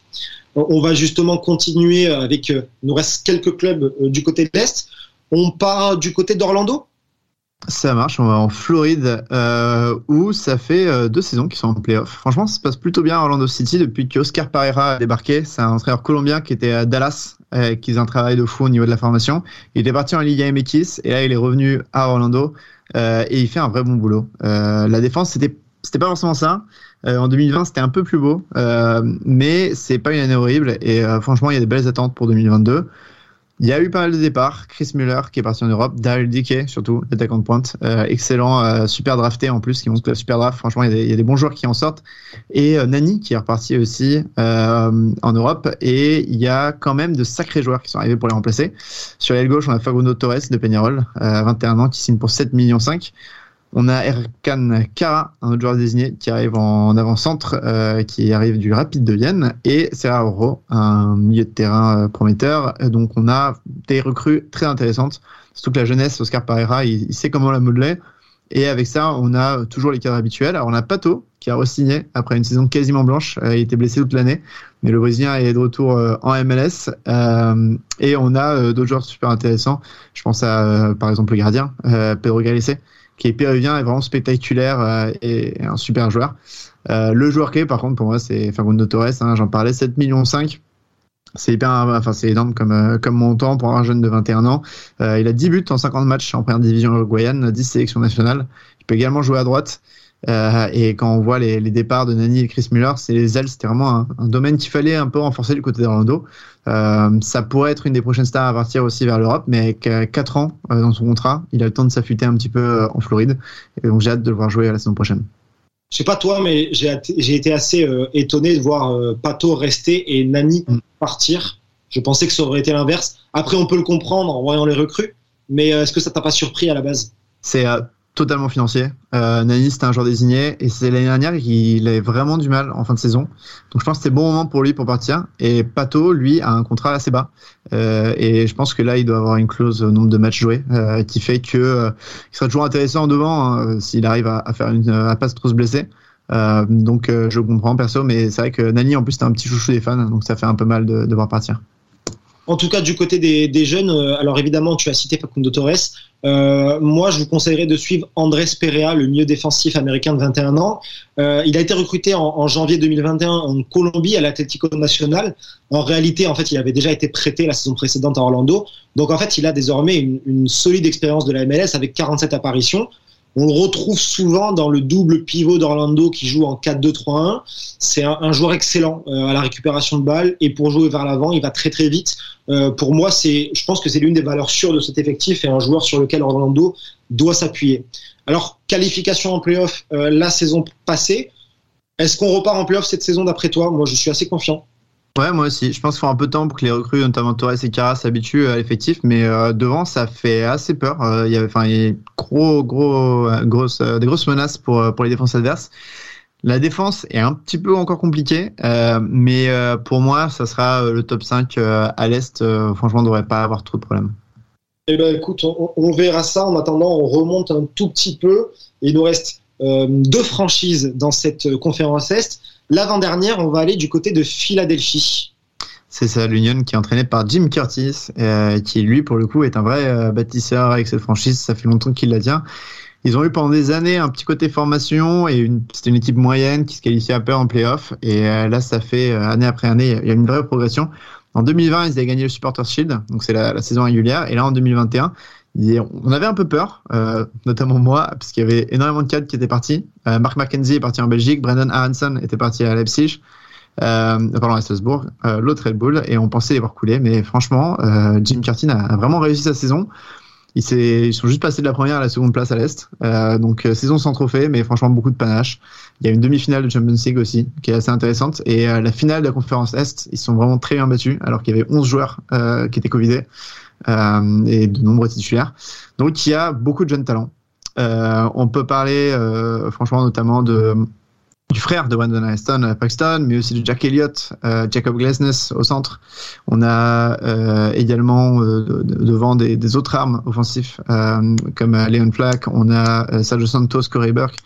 On va justement continuer avec. Euh, il nous reste quelques clubs euh, du côté de l'Est. On part du côté d'Orlando? Ça marche, on va en Floride euh, où ça fait euh, deux saisons qu'ils sont en playoff. Franchement, ça se passe plutôt bien à Orlando City depuis que Oscar Pereira a débarqué. C'est un entraîneur colombien qui était à Dallas, euh, qui faisait un travail de fou au niveau de la formation. Il était parti en Liga MX et là il est revenu à Orlando euh, et il fait un vrai bon boulot. Euh, la défense, c'était c'était pas forcément ça. en 2020, c'était un peu plus beau, mais c'est pas une année horrible et franchement, il y a des belles attentes pour 2022. Il y a eu pas mal de départs. Chris Muller qui est parti en Europe, Daryl Dickey surtout, l'attaquant de pointe, euh, excellent, euh, super drafté en plus, qui montre que la super draft. Franchement, il y, a des, y, a des, bons joueurs qui en sortent. Et euh, Nani qui est reparti aussi en Europe. Et il y a quand même de sacrés joueurs qui sont arrivés pour les remplacer. Sur l'aile gauche, on a Fagundo Torres de Peñarol, 21 ans, qui signe pour 7 millions 5. On a Erkan Kara, un autre joueur désigné qui arrive en avant-centre, euh, qui arrive du Rapide de Vienne, et Serra Oro, un milieu de terrain euh, prometteur. Donc on a des recrues très intéressantes. Surtout que la jeunesse, Oscar Pereira, il, sait comment la modeler. Et avec ça, on a toujours les cadres habituels. Alors on a Pato qui a re-signé après une saison quasiment blanche. Euh, il était blessé toute l'année, mais le Brésilien est de retour en MLS. Euh, et on a d'autres joueurs super intéressants. Je pense à par exemple le gardien Pedro Galese qui est péruvien est vraiment spectaculaire euh, et, un super joueur. Euh, le joueur clé, par contre, pour moi, c'est Facundo Torres. Hein, J'en parlais, 7 millions 5. C'est hyper, enfin c'est énorme comme euh, comme montant pour un jeune de 21 ans. Il a 10 buts en 50 matchs en première division uruguayenne, 10 sélections nationales. Il peut également jouer à droite. Euh, et quand on voit les, les, départs de Nani et Chris Muller, c'est les ailes, c'était vraiment un, un domaine qu'il fallait un peu renforcer du côté d'Orlando. Euh, ça pourrait être une des prochaines stars à partir aussi vers l'Europe, mais avec 4 ans euh, dans son contrat, il a le temps de s'affûter un petit peu en Floride. Et donc j'ai hâte de le voir jouer à la saison prochaine. Je sais pas toi, mais j'ai été assez étonné de voir Pato rester et Nani mm. partir. Je pensais que ça aurait été l'inverse. Après, on peut le comprendre en voyant les recrues, mais est-ce que ça t'a pas surpris à la base? C'est totalement financier. Euh, Nani, c'était un joueur désigné et c'est l'année dernière qu'il avait vraiment du mal en fin de saison. Donc je pense que c'est bon moment pour lui pour partir. Et Pato, lui, a un contrat assez bas. Euh, et je pense que là, il doit avoir une clause au nombre de matchs joués euh, qui fait que euh, il sera toujours intéressant en devant hein, s'il arrive à, faire une, à pas trop se blesser. donc je comprends perso, mais c'est vrai que Nani en plus c'était un petit chouchou des fans, donc ça fait un peu mal de, de voir partir. En tout cas, du côté des, des jeunes, euh, alors évidemment, tu as cité Facundo Torres. Euh, moi, je vous conseillerais de suivre Andrés Perea, le milieu défensif américain de 21 ans. Euh, il a été recruté en, en, janvier 2021 en Colombie à l'Atlético Nacional. En réalité, en fait, il avait déjà été prêté la saison précédente à Orlando. Donc, en fait, il a désormais une, une solide expérience de la MLS avec 47 apparitions. On le retrouve souvent dans le double pivot d'Orlando qui joue en 4-2-3-1. C'est un, joueur excellent euh, à la récupération de balles et pour jouer vers l'avant, il va très très vite. Euh, pour moi, c'est, je pense que c'est l'une des valeurs sûres de cet effectif et un joueur sur lequel Orlando doit s'appuyer. Alors, qualification en playoff euh, la saison passée. Est-ce qu'on repart en playoff cette saison d'après toi? Moi, je suis assez confiant. Ouais, moi aussi. Je pense qu'il faut un peu de temps pour que les recrues, notamment Torres et Cara, s'habituent à l'effectif. Mais euh, devant, ça fait assez peur. Euh, il y a, enfin, euh, des grosses menaces pour, les défenses adverses. La défense est un petit peu encore compliquée, mais pour moi, ça sera le top 5 à l'Est. franchement, on ne devrait pas avoir trop de problèmes. Eh ben, écoute, on, verra ça. En attendant, on remonte un tout petit peu. Il nous reste deux franchises dans cette conférence Est. L'avant-dernière, on va aller du côté de Philadelphie. C'est ça, l'Union qui est entraîné par Jim Curtis, euh, qui lui, pour le coup, est un vrai euh, bâtisseur avec cette franchise. Ça fait longtemps qu'il la tient. Ils ont eu pendant des années un petit côté formation et c'était une équipe moyenne qui se qualifiait un peu en playoff. Et euh, là, ça fait année après année, il y a une vraie progression. En 2020, ils avaient gagné le Supporters Shield, donc c'est la, la, saison régulière. Et là, en 2021, on avait un peu peur, euh, notamment moi, parce qu'il y avait énormément de cadres qui étaient partis. Euh, Mark McKenzie est parti en Belgique, Brendan Aronson était parti à Leipzig, euh, pardon à Strasbourg, euh, l'autre Red Bull, et on pensait les voir couler. Mais franchement, euh, Jim Curtin a, vraiment réussi sa saison. Ils, ils, sont juste passés de la première à la seconde place à l'Est. donc saison sans trophée, mais franchement beaucoup de panache. Il y a une demi-finale de Champions League aussi, qui est assez intéressante. Et la finale de la conférence Est, ils sont vraiment très bien battus, alors qu'il y avait 11 joueurs qui étaient Covidés et de nombreux titulaires. Donc il y a beaucoup de jeunes talents. Euh, on peut parler euh, franchement notamment de du frère de Brandon Aston, Paxton, mais aussi de Jack Elliott, euh, Jacob Glesnes au centre. On a euh, également euh, devant des, autres armes offensifs comme Leon Flack, on a Sergio Santos, Corey Burke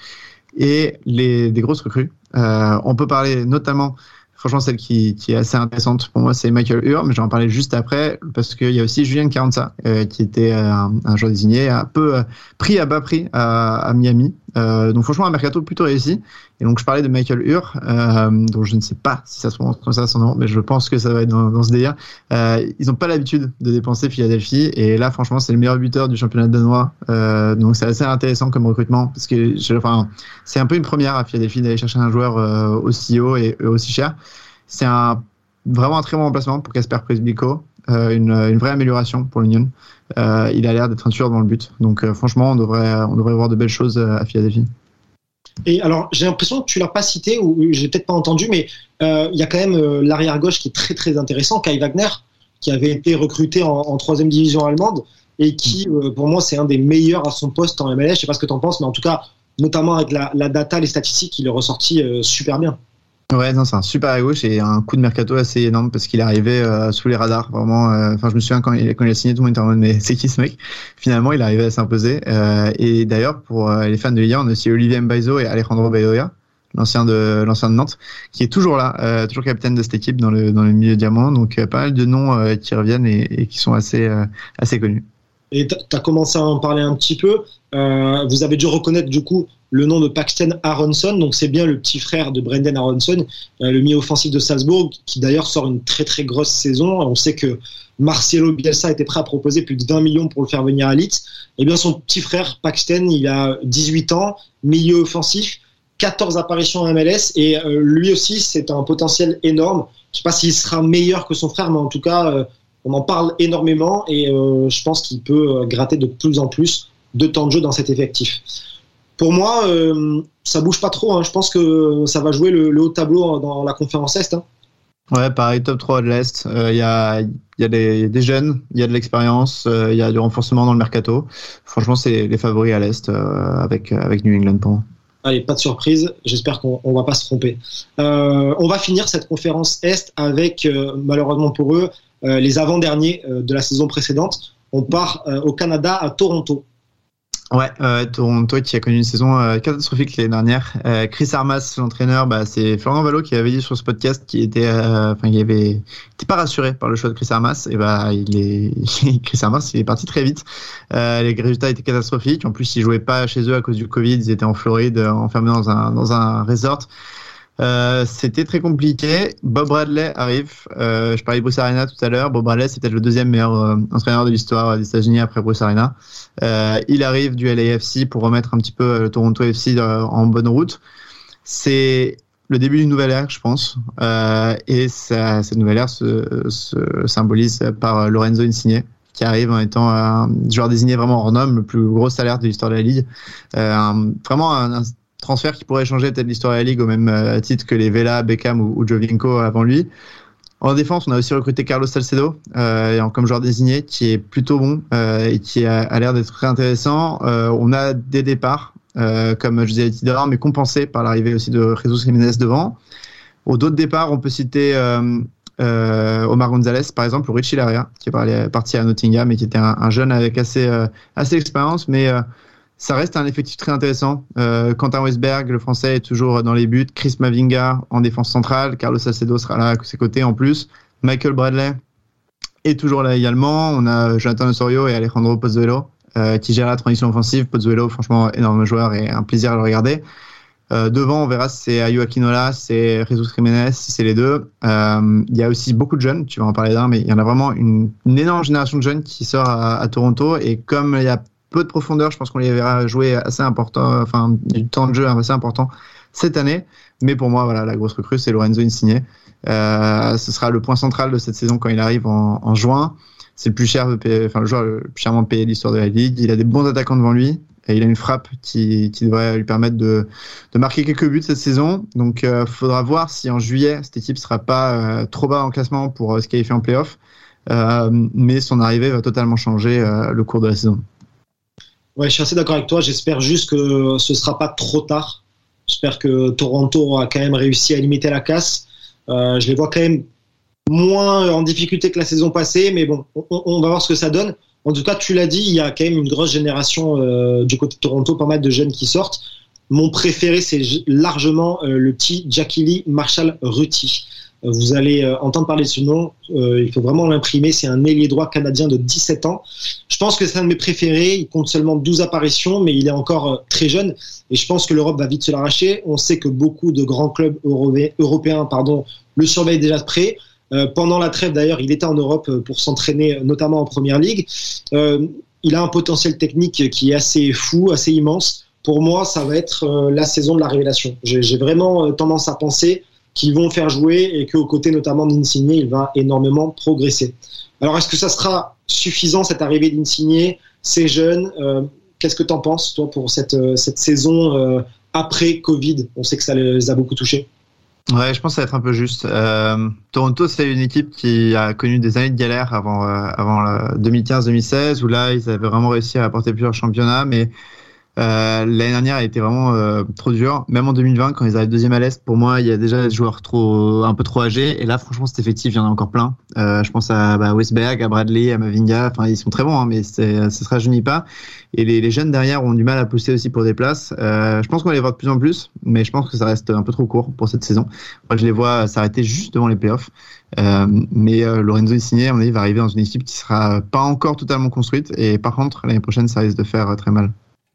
et les, des grosses recrues. on peut parler notamment franchement, celle qui, qui, est assez intéressante pour moi, c'est Michael Ur, mais j'en parlais juste après, parce qu'il y a aussi Julien Carranza, euh, qui était un, un, joueur désigné, un peu euh, pris à bas prix à Miami. Euh, donc franchement, un mercato plutôt réussi. Et donc je parlais de Michael Ur, euh, dont je ne sais pas si ça se prononce comme ça son nom, mais je pense que ça va être dans, dans ce délire. Euh, ils n'ont pas l'habitude de dépenser Philadelphie, et là franchement c'est le meilleur buteur du championnat danois. Euh, donc c'est assez intéressant comme recrutement, parce que enfin, c'est un peu une première à Philadelphie d'aller chercher un joueur euh, aussi haut et, et aussi cher. C'est un vraiment un très bon remplacement pour Casper Presbico. Euh, une, vraie amélioration pour l'Union. Euh, il a l'air d'être un tueur dans le but. Donc euh, franchement, on devrait, on devrait voir de belles choses à Philadelphie. Et alors, j'ai l'impression que tu l'as pas cité ou j'ai peut-être pas entendu, mais il y a quand même l'arrière gauche qui est très très intéressant, Kai Wagner, qui avait été recruté en, troisième division allemande et qui, pour moi, c'est un des meilleurs à son poste en MLS. Je sais pas ce que tu en penses, mais en tout cas, notamment avec la data, les statistiques, il est ressorti super bien. Ouais, c'est un super à gauche et un coup de mercato assez énorme parce qu'il arrivé euh, sous les radars. Vraiment, enfin, euh, je me souviens quand il, a signé, tout le monde était en mode mais c'est qui ce mec? Finalement, il arrivé à s'imposer. Euh, et d'ailleurs, pour les fans de Liga, on a aussi Olivier Mbaizo et Alejandro Bedoya, l'ancien de l'ancien de Nantes, qui est toujours là, toujours capitaine de cette équipe dans le dans le milieu diamant. Donc pas mal de noms qui reviennent et, et, qui sont assez assez connus. Et tu as commencé à en parler un petit peu. vous avez dû reconnaître du coup le nom de Paxton Aronson. Donc c'est bien le petit frère de Brendan Aronson, euh, le milieu offensif de Salzbourg, qui d'ailleurs sort une très très grosse saison. On sait que Marcelo Bielsa était prêt à proposer plus de 20 millions pour le faire venir à Leeds. Et bien son petit frère Paxton, il a 18 ans, milieu offensif, 14 apparitions en MLS et euh, lui aussi c'est un potentiel énorme. Je sais pas s'il sera meilleur que son frère, mais en tout cas euh, on en parle énormément et je pense qu'il peut gratter de plus en plus de temps de jeu dans cet effectif pour moi, euh, ça bouge pas trop. Hein. Je pense que ça va jouer le, le haut tableau dans la conférence Est. Hein. Ouais, pareil, top 3 de l'Est. Il euh, y, a, y a des, des jeunes, il y a de l'expérience, il euh, y a du renforcement dans le mercato. Franchement, c'est les favoris à l'Est euh, avec, avec New England pour moi. Allez, pas de surprise. J'espère qu'on ne va pas se tromper. on va finir cette conférence Est avec, malheureusement pour eux, les avant-derniers de la saison précédente. On part au Canada, à Toronto. Ouais, euh, Toronto qui a connu une saison euh, catastrophique l'année dernière. Euh, Chris Armas, l'entraîneur, bah, c'est Florent Valo qui avait dit sur ce podcast qu'il était, euh, enfin, il avait, était pas rassuré par le choix de Chris Armas. Et bah, il est, Chris Armas, il est parti très vite. Euh, les résultats étaient catastrophiques. En plus, ils jouaient pas chez eux à cause du Covid. Ils étaient en Floride, enfermés dans un dans un resort. Euh, c'était très compliqué. Bob Bradley arrive. Euh, je parlais de Bruce Arena tout à l'heure. Bob Bradley, c'est peut-être le deuxième meilleur euh, entraîneur de l'histoire des États-Unis après Bruce Arena. Il arrive du LAFC pour remettre un petit peu le Toronto FC en bonne route. C'est le début d'une nouvelle ère, je pense. et cette nouvelle ère se, se, symbolise par Lorenzo Insigne qui arrive en étant un joueur désigné vraiment hors norme, le plus gros salaire de l'histoire de la ligue. Vraiment un transfert qui pourrait changer peut-être l'histoire de la ligue au même euh, titre que les Vela, Beckham ou, ou Jovinko avant lui. En défense, on a aussi recruté Carlos Salcedo euh, comme joueur désigné, qui est plutôt bon euh, et qui a, l'air d'être très intéressant. Euh, on a des départs, comme je disais Tidor, mais compensés par l'arrivée aussi de Jesus Jiménez devant. Au d'autres départs, on peut citer Omar Gonzalez, par exemple, ou Richie Laria, qui est parti à Nottingham et qui était un, un jeune avec assez, assez d'expérience, mais ça reste un effectif très intéressant. Euh, Quentin Westberg, le français, est toujours dans les buts. Chris Mavinga en défense centrale. Carlos Salcedo sera là à ses côtés en plus. Michael Bradley est toujours là également. On a Jonathan Osorio et Alejandro Pozzuelo euh, qui gèrent la transition offensive. Pozzuelo, franchement, énorme joueur et un plaisir à le regarder. Euh, devant, on verra si c'est Ayo Aquinola, c'est Jesus Jiménez, si c'est les deux. Il y a aussi beaucoup de jeunes, tu vas en parler d'un, mais il y en a vraiment une, une énorme génération de jeunes qui sort à, à Toronto. Et comme il y a peu de profondeur. Je pense qu'on les verra jouer assez important, enfin du temps de jeu assez important cette année. Mais pour moi, voilà, la grosse recrue, c'est Lorenzo Insigne. Euh, ce sera le point central de cette saison quand il arrive en, juin. C'est le plus cher, de enfin le joueur le plus chèrement payé de l'histoire de la ligue. Il a des bons attaquants devant lui. Et il a une frappe qui, devrait lui permettre de, marquer quelques buts cette saison. Donc, euh, faudra voir si en juillet cette équipe sera pas euh, trop bas en classement pour euh, se qualifier en playoff. Euh, mais son arrivée va totalement changer euh, le cours de la saison. Ouais, je suis assez d'accord avec toi. J'espère juste que ce sera pas trop tard. J'espère que Toronto a quand même réussi à limiter la casse. Euh, je les vois quand même moins en difficulté que la saison passée, mais bon, on, va voir ce que ça donne. En tout cas, tu l'as dit, il y a quand même une grosse génération euh, du côté de Toronto, pas mal de jeunes qui sortent. Mon préféré, c'est largement euh, le petit Jackie Lee Marshall Rutti. Vous allez euh, entendre parler de ce nom. Euh, il faut vraiment l'imprimer. C'est un ailier droit canadien de 17 ans. Je pense que c'est un de mes préférés. Il compte seulement 12 apparitions, mais il est encore euh, très jeune. Et je pense que l'Europe va vite se l'arracher. On sait que beaucoup de grands clubs européens pardon, le surveillent déjà de près. Pendant la trêve, d'ailleurs, il était en Europe pour s'entraîner, notamment en Première Ligue. Euh, il a un potentiel technique qui est assez fou, assez immense. Pour moi, ça va être la saison de la révélation. J'ai vraiment tendance à penser qu'ils vont faire jouer et qu'au côté notamment d'Insigne, il va énormément progresser. Alors, est-ce que ça sera suffisant cette arrivée d'Insigne, ces jeunes euh, Qu'est-ce que tu en penses, toi, pour cette, cette saison euh, après Covid? On sait que ça les a beaucoup touchés. Ouais, je pense que ça va être un peu juste. Euh, Toronto, c'est une équipe qui a connu des années de galère avant, euh, avant 2015-2016, où là, ils avaient vraiment réussi à apporter plusieurs championnats, mais euh, L'année dernière a été vraiment euh, trop dure. Même en 2020, quand ils arrivent deuxième à l'Est, pour moi, il y a déjà des joueurs trop, un peu trop âgés. Et là, franchement, cet effectif, il y en a encore plein. Euh, je pense à bah, Westberg, à Bradley, à Mavinga. Enfin, ils sont très bons, hein, mais ça se rajeunit pas. Et les, les, jeunes derrière ont du mal à pousser aussi pour des places. Euh, je pense qu'on va les voir de plus en plus, mais je pense que ça reste un peu trop court pour cette saison. Moi, je les vois s'arrêter juste devant les playoffs. Euh, mais euh, Lorenzo Insigne, à mon avis, va arriver dans une équipe qui sera pas encore totalement construite. Et par contre, l'année prochaine, ça risque de faire très mal.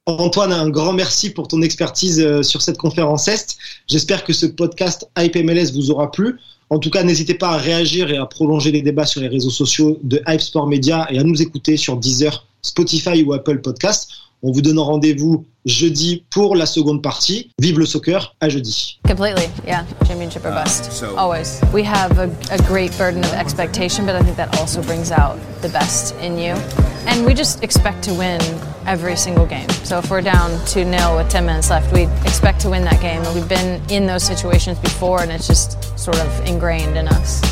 Antoine, un grand merci pour ton expertise sur cette conférence Est. J'espère que ce podcast Hype MLS vous aura plu. En tout cas, n'hésitez pas à réagir et à prolonger les débats sur les réseaux sociaux de Hype Sport Media et à nous écouter sur Deezer, Spotify ou Apple Podcast. On vous donne rendez-vous jeudi pour la seconde partie. Vive le soccer, à jeudi. Completely, yeah. Championship or bust. So Always. We have a, a great burden of expectation, but I think that also brings out the best in you. And we just expect to win every single game. So if we're down 2 0 with 10 minutes left, we expect to win that game. And we've been in those situations before, and it's just sort of ingrained in us.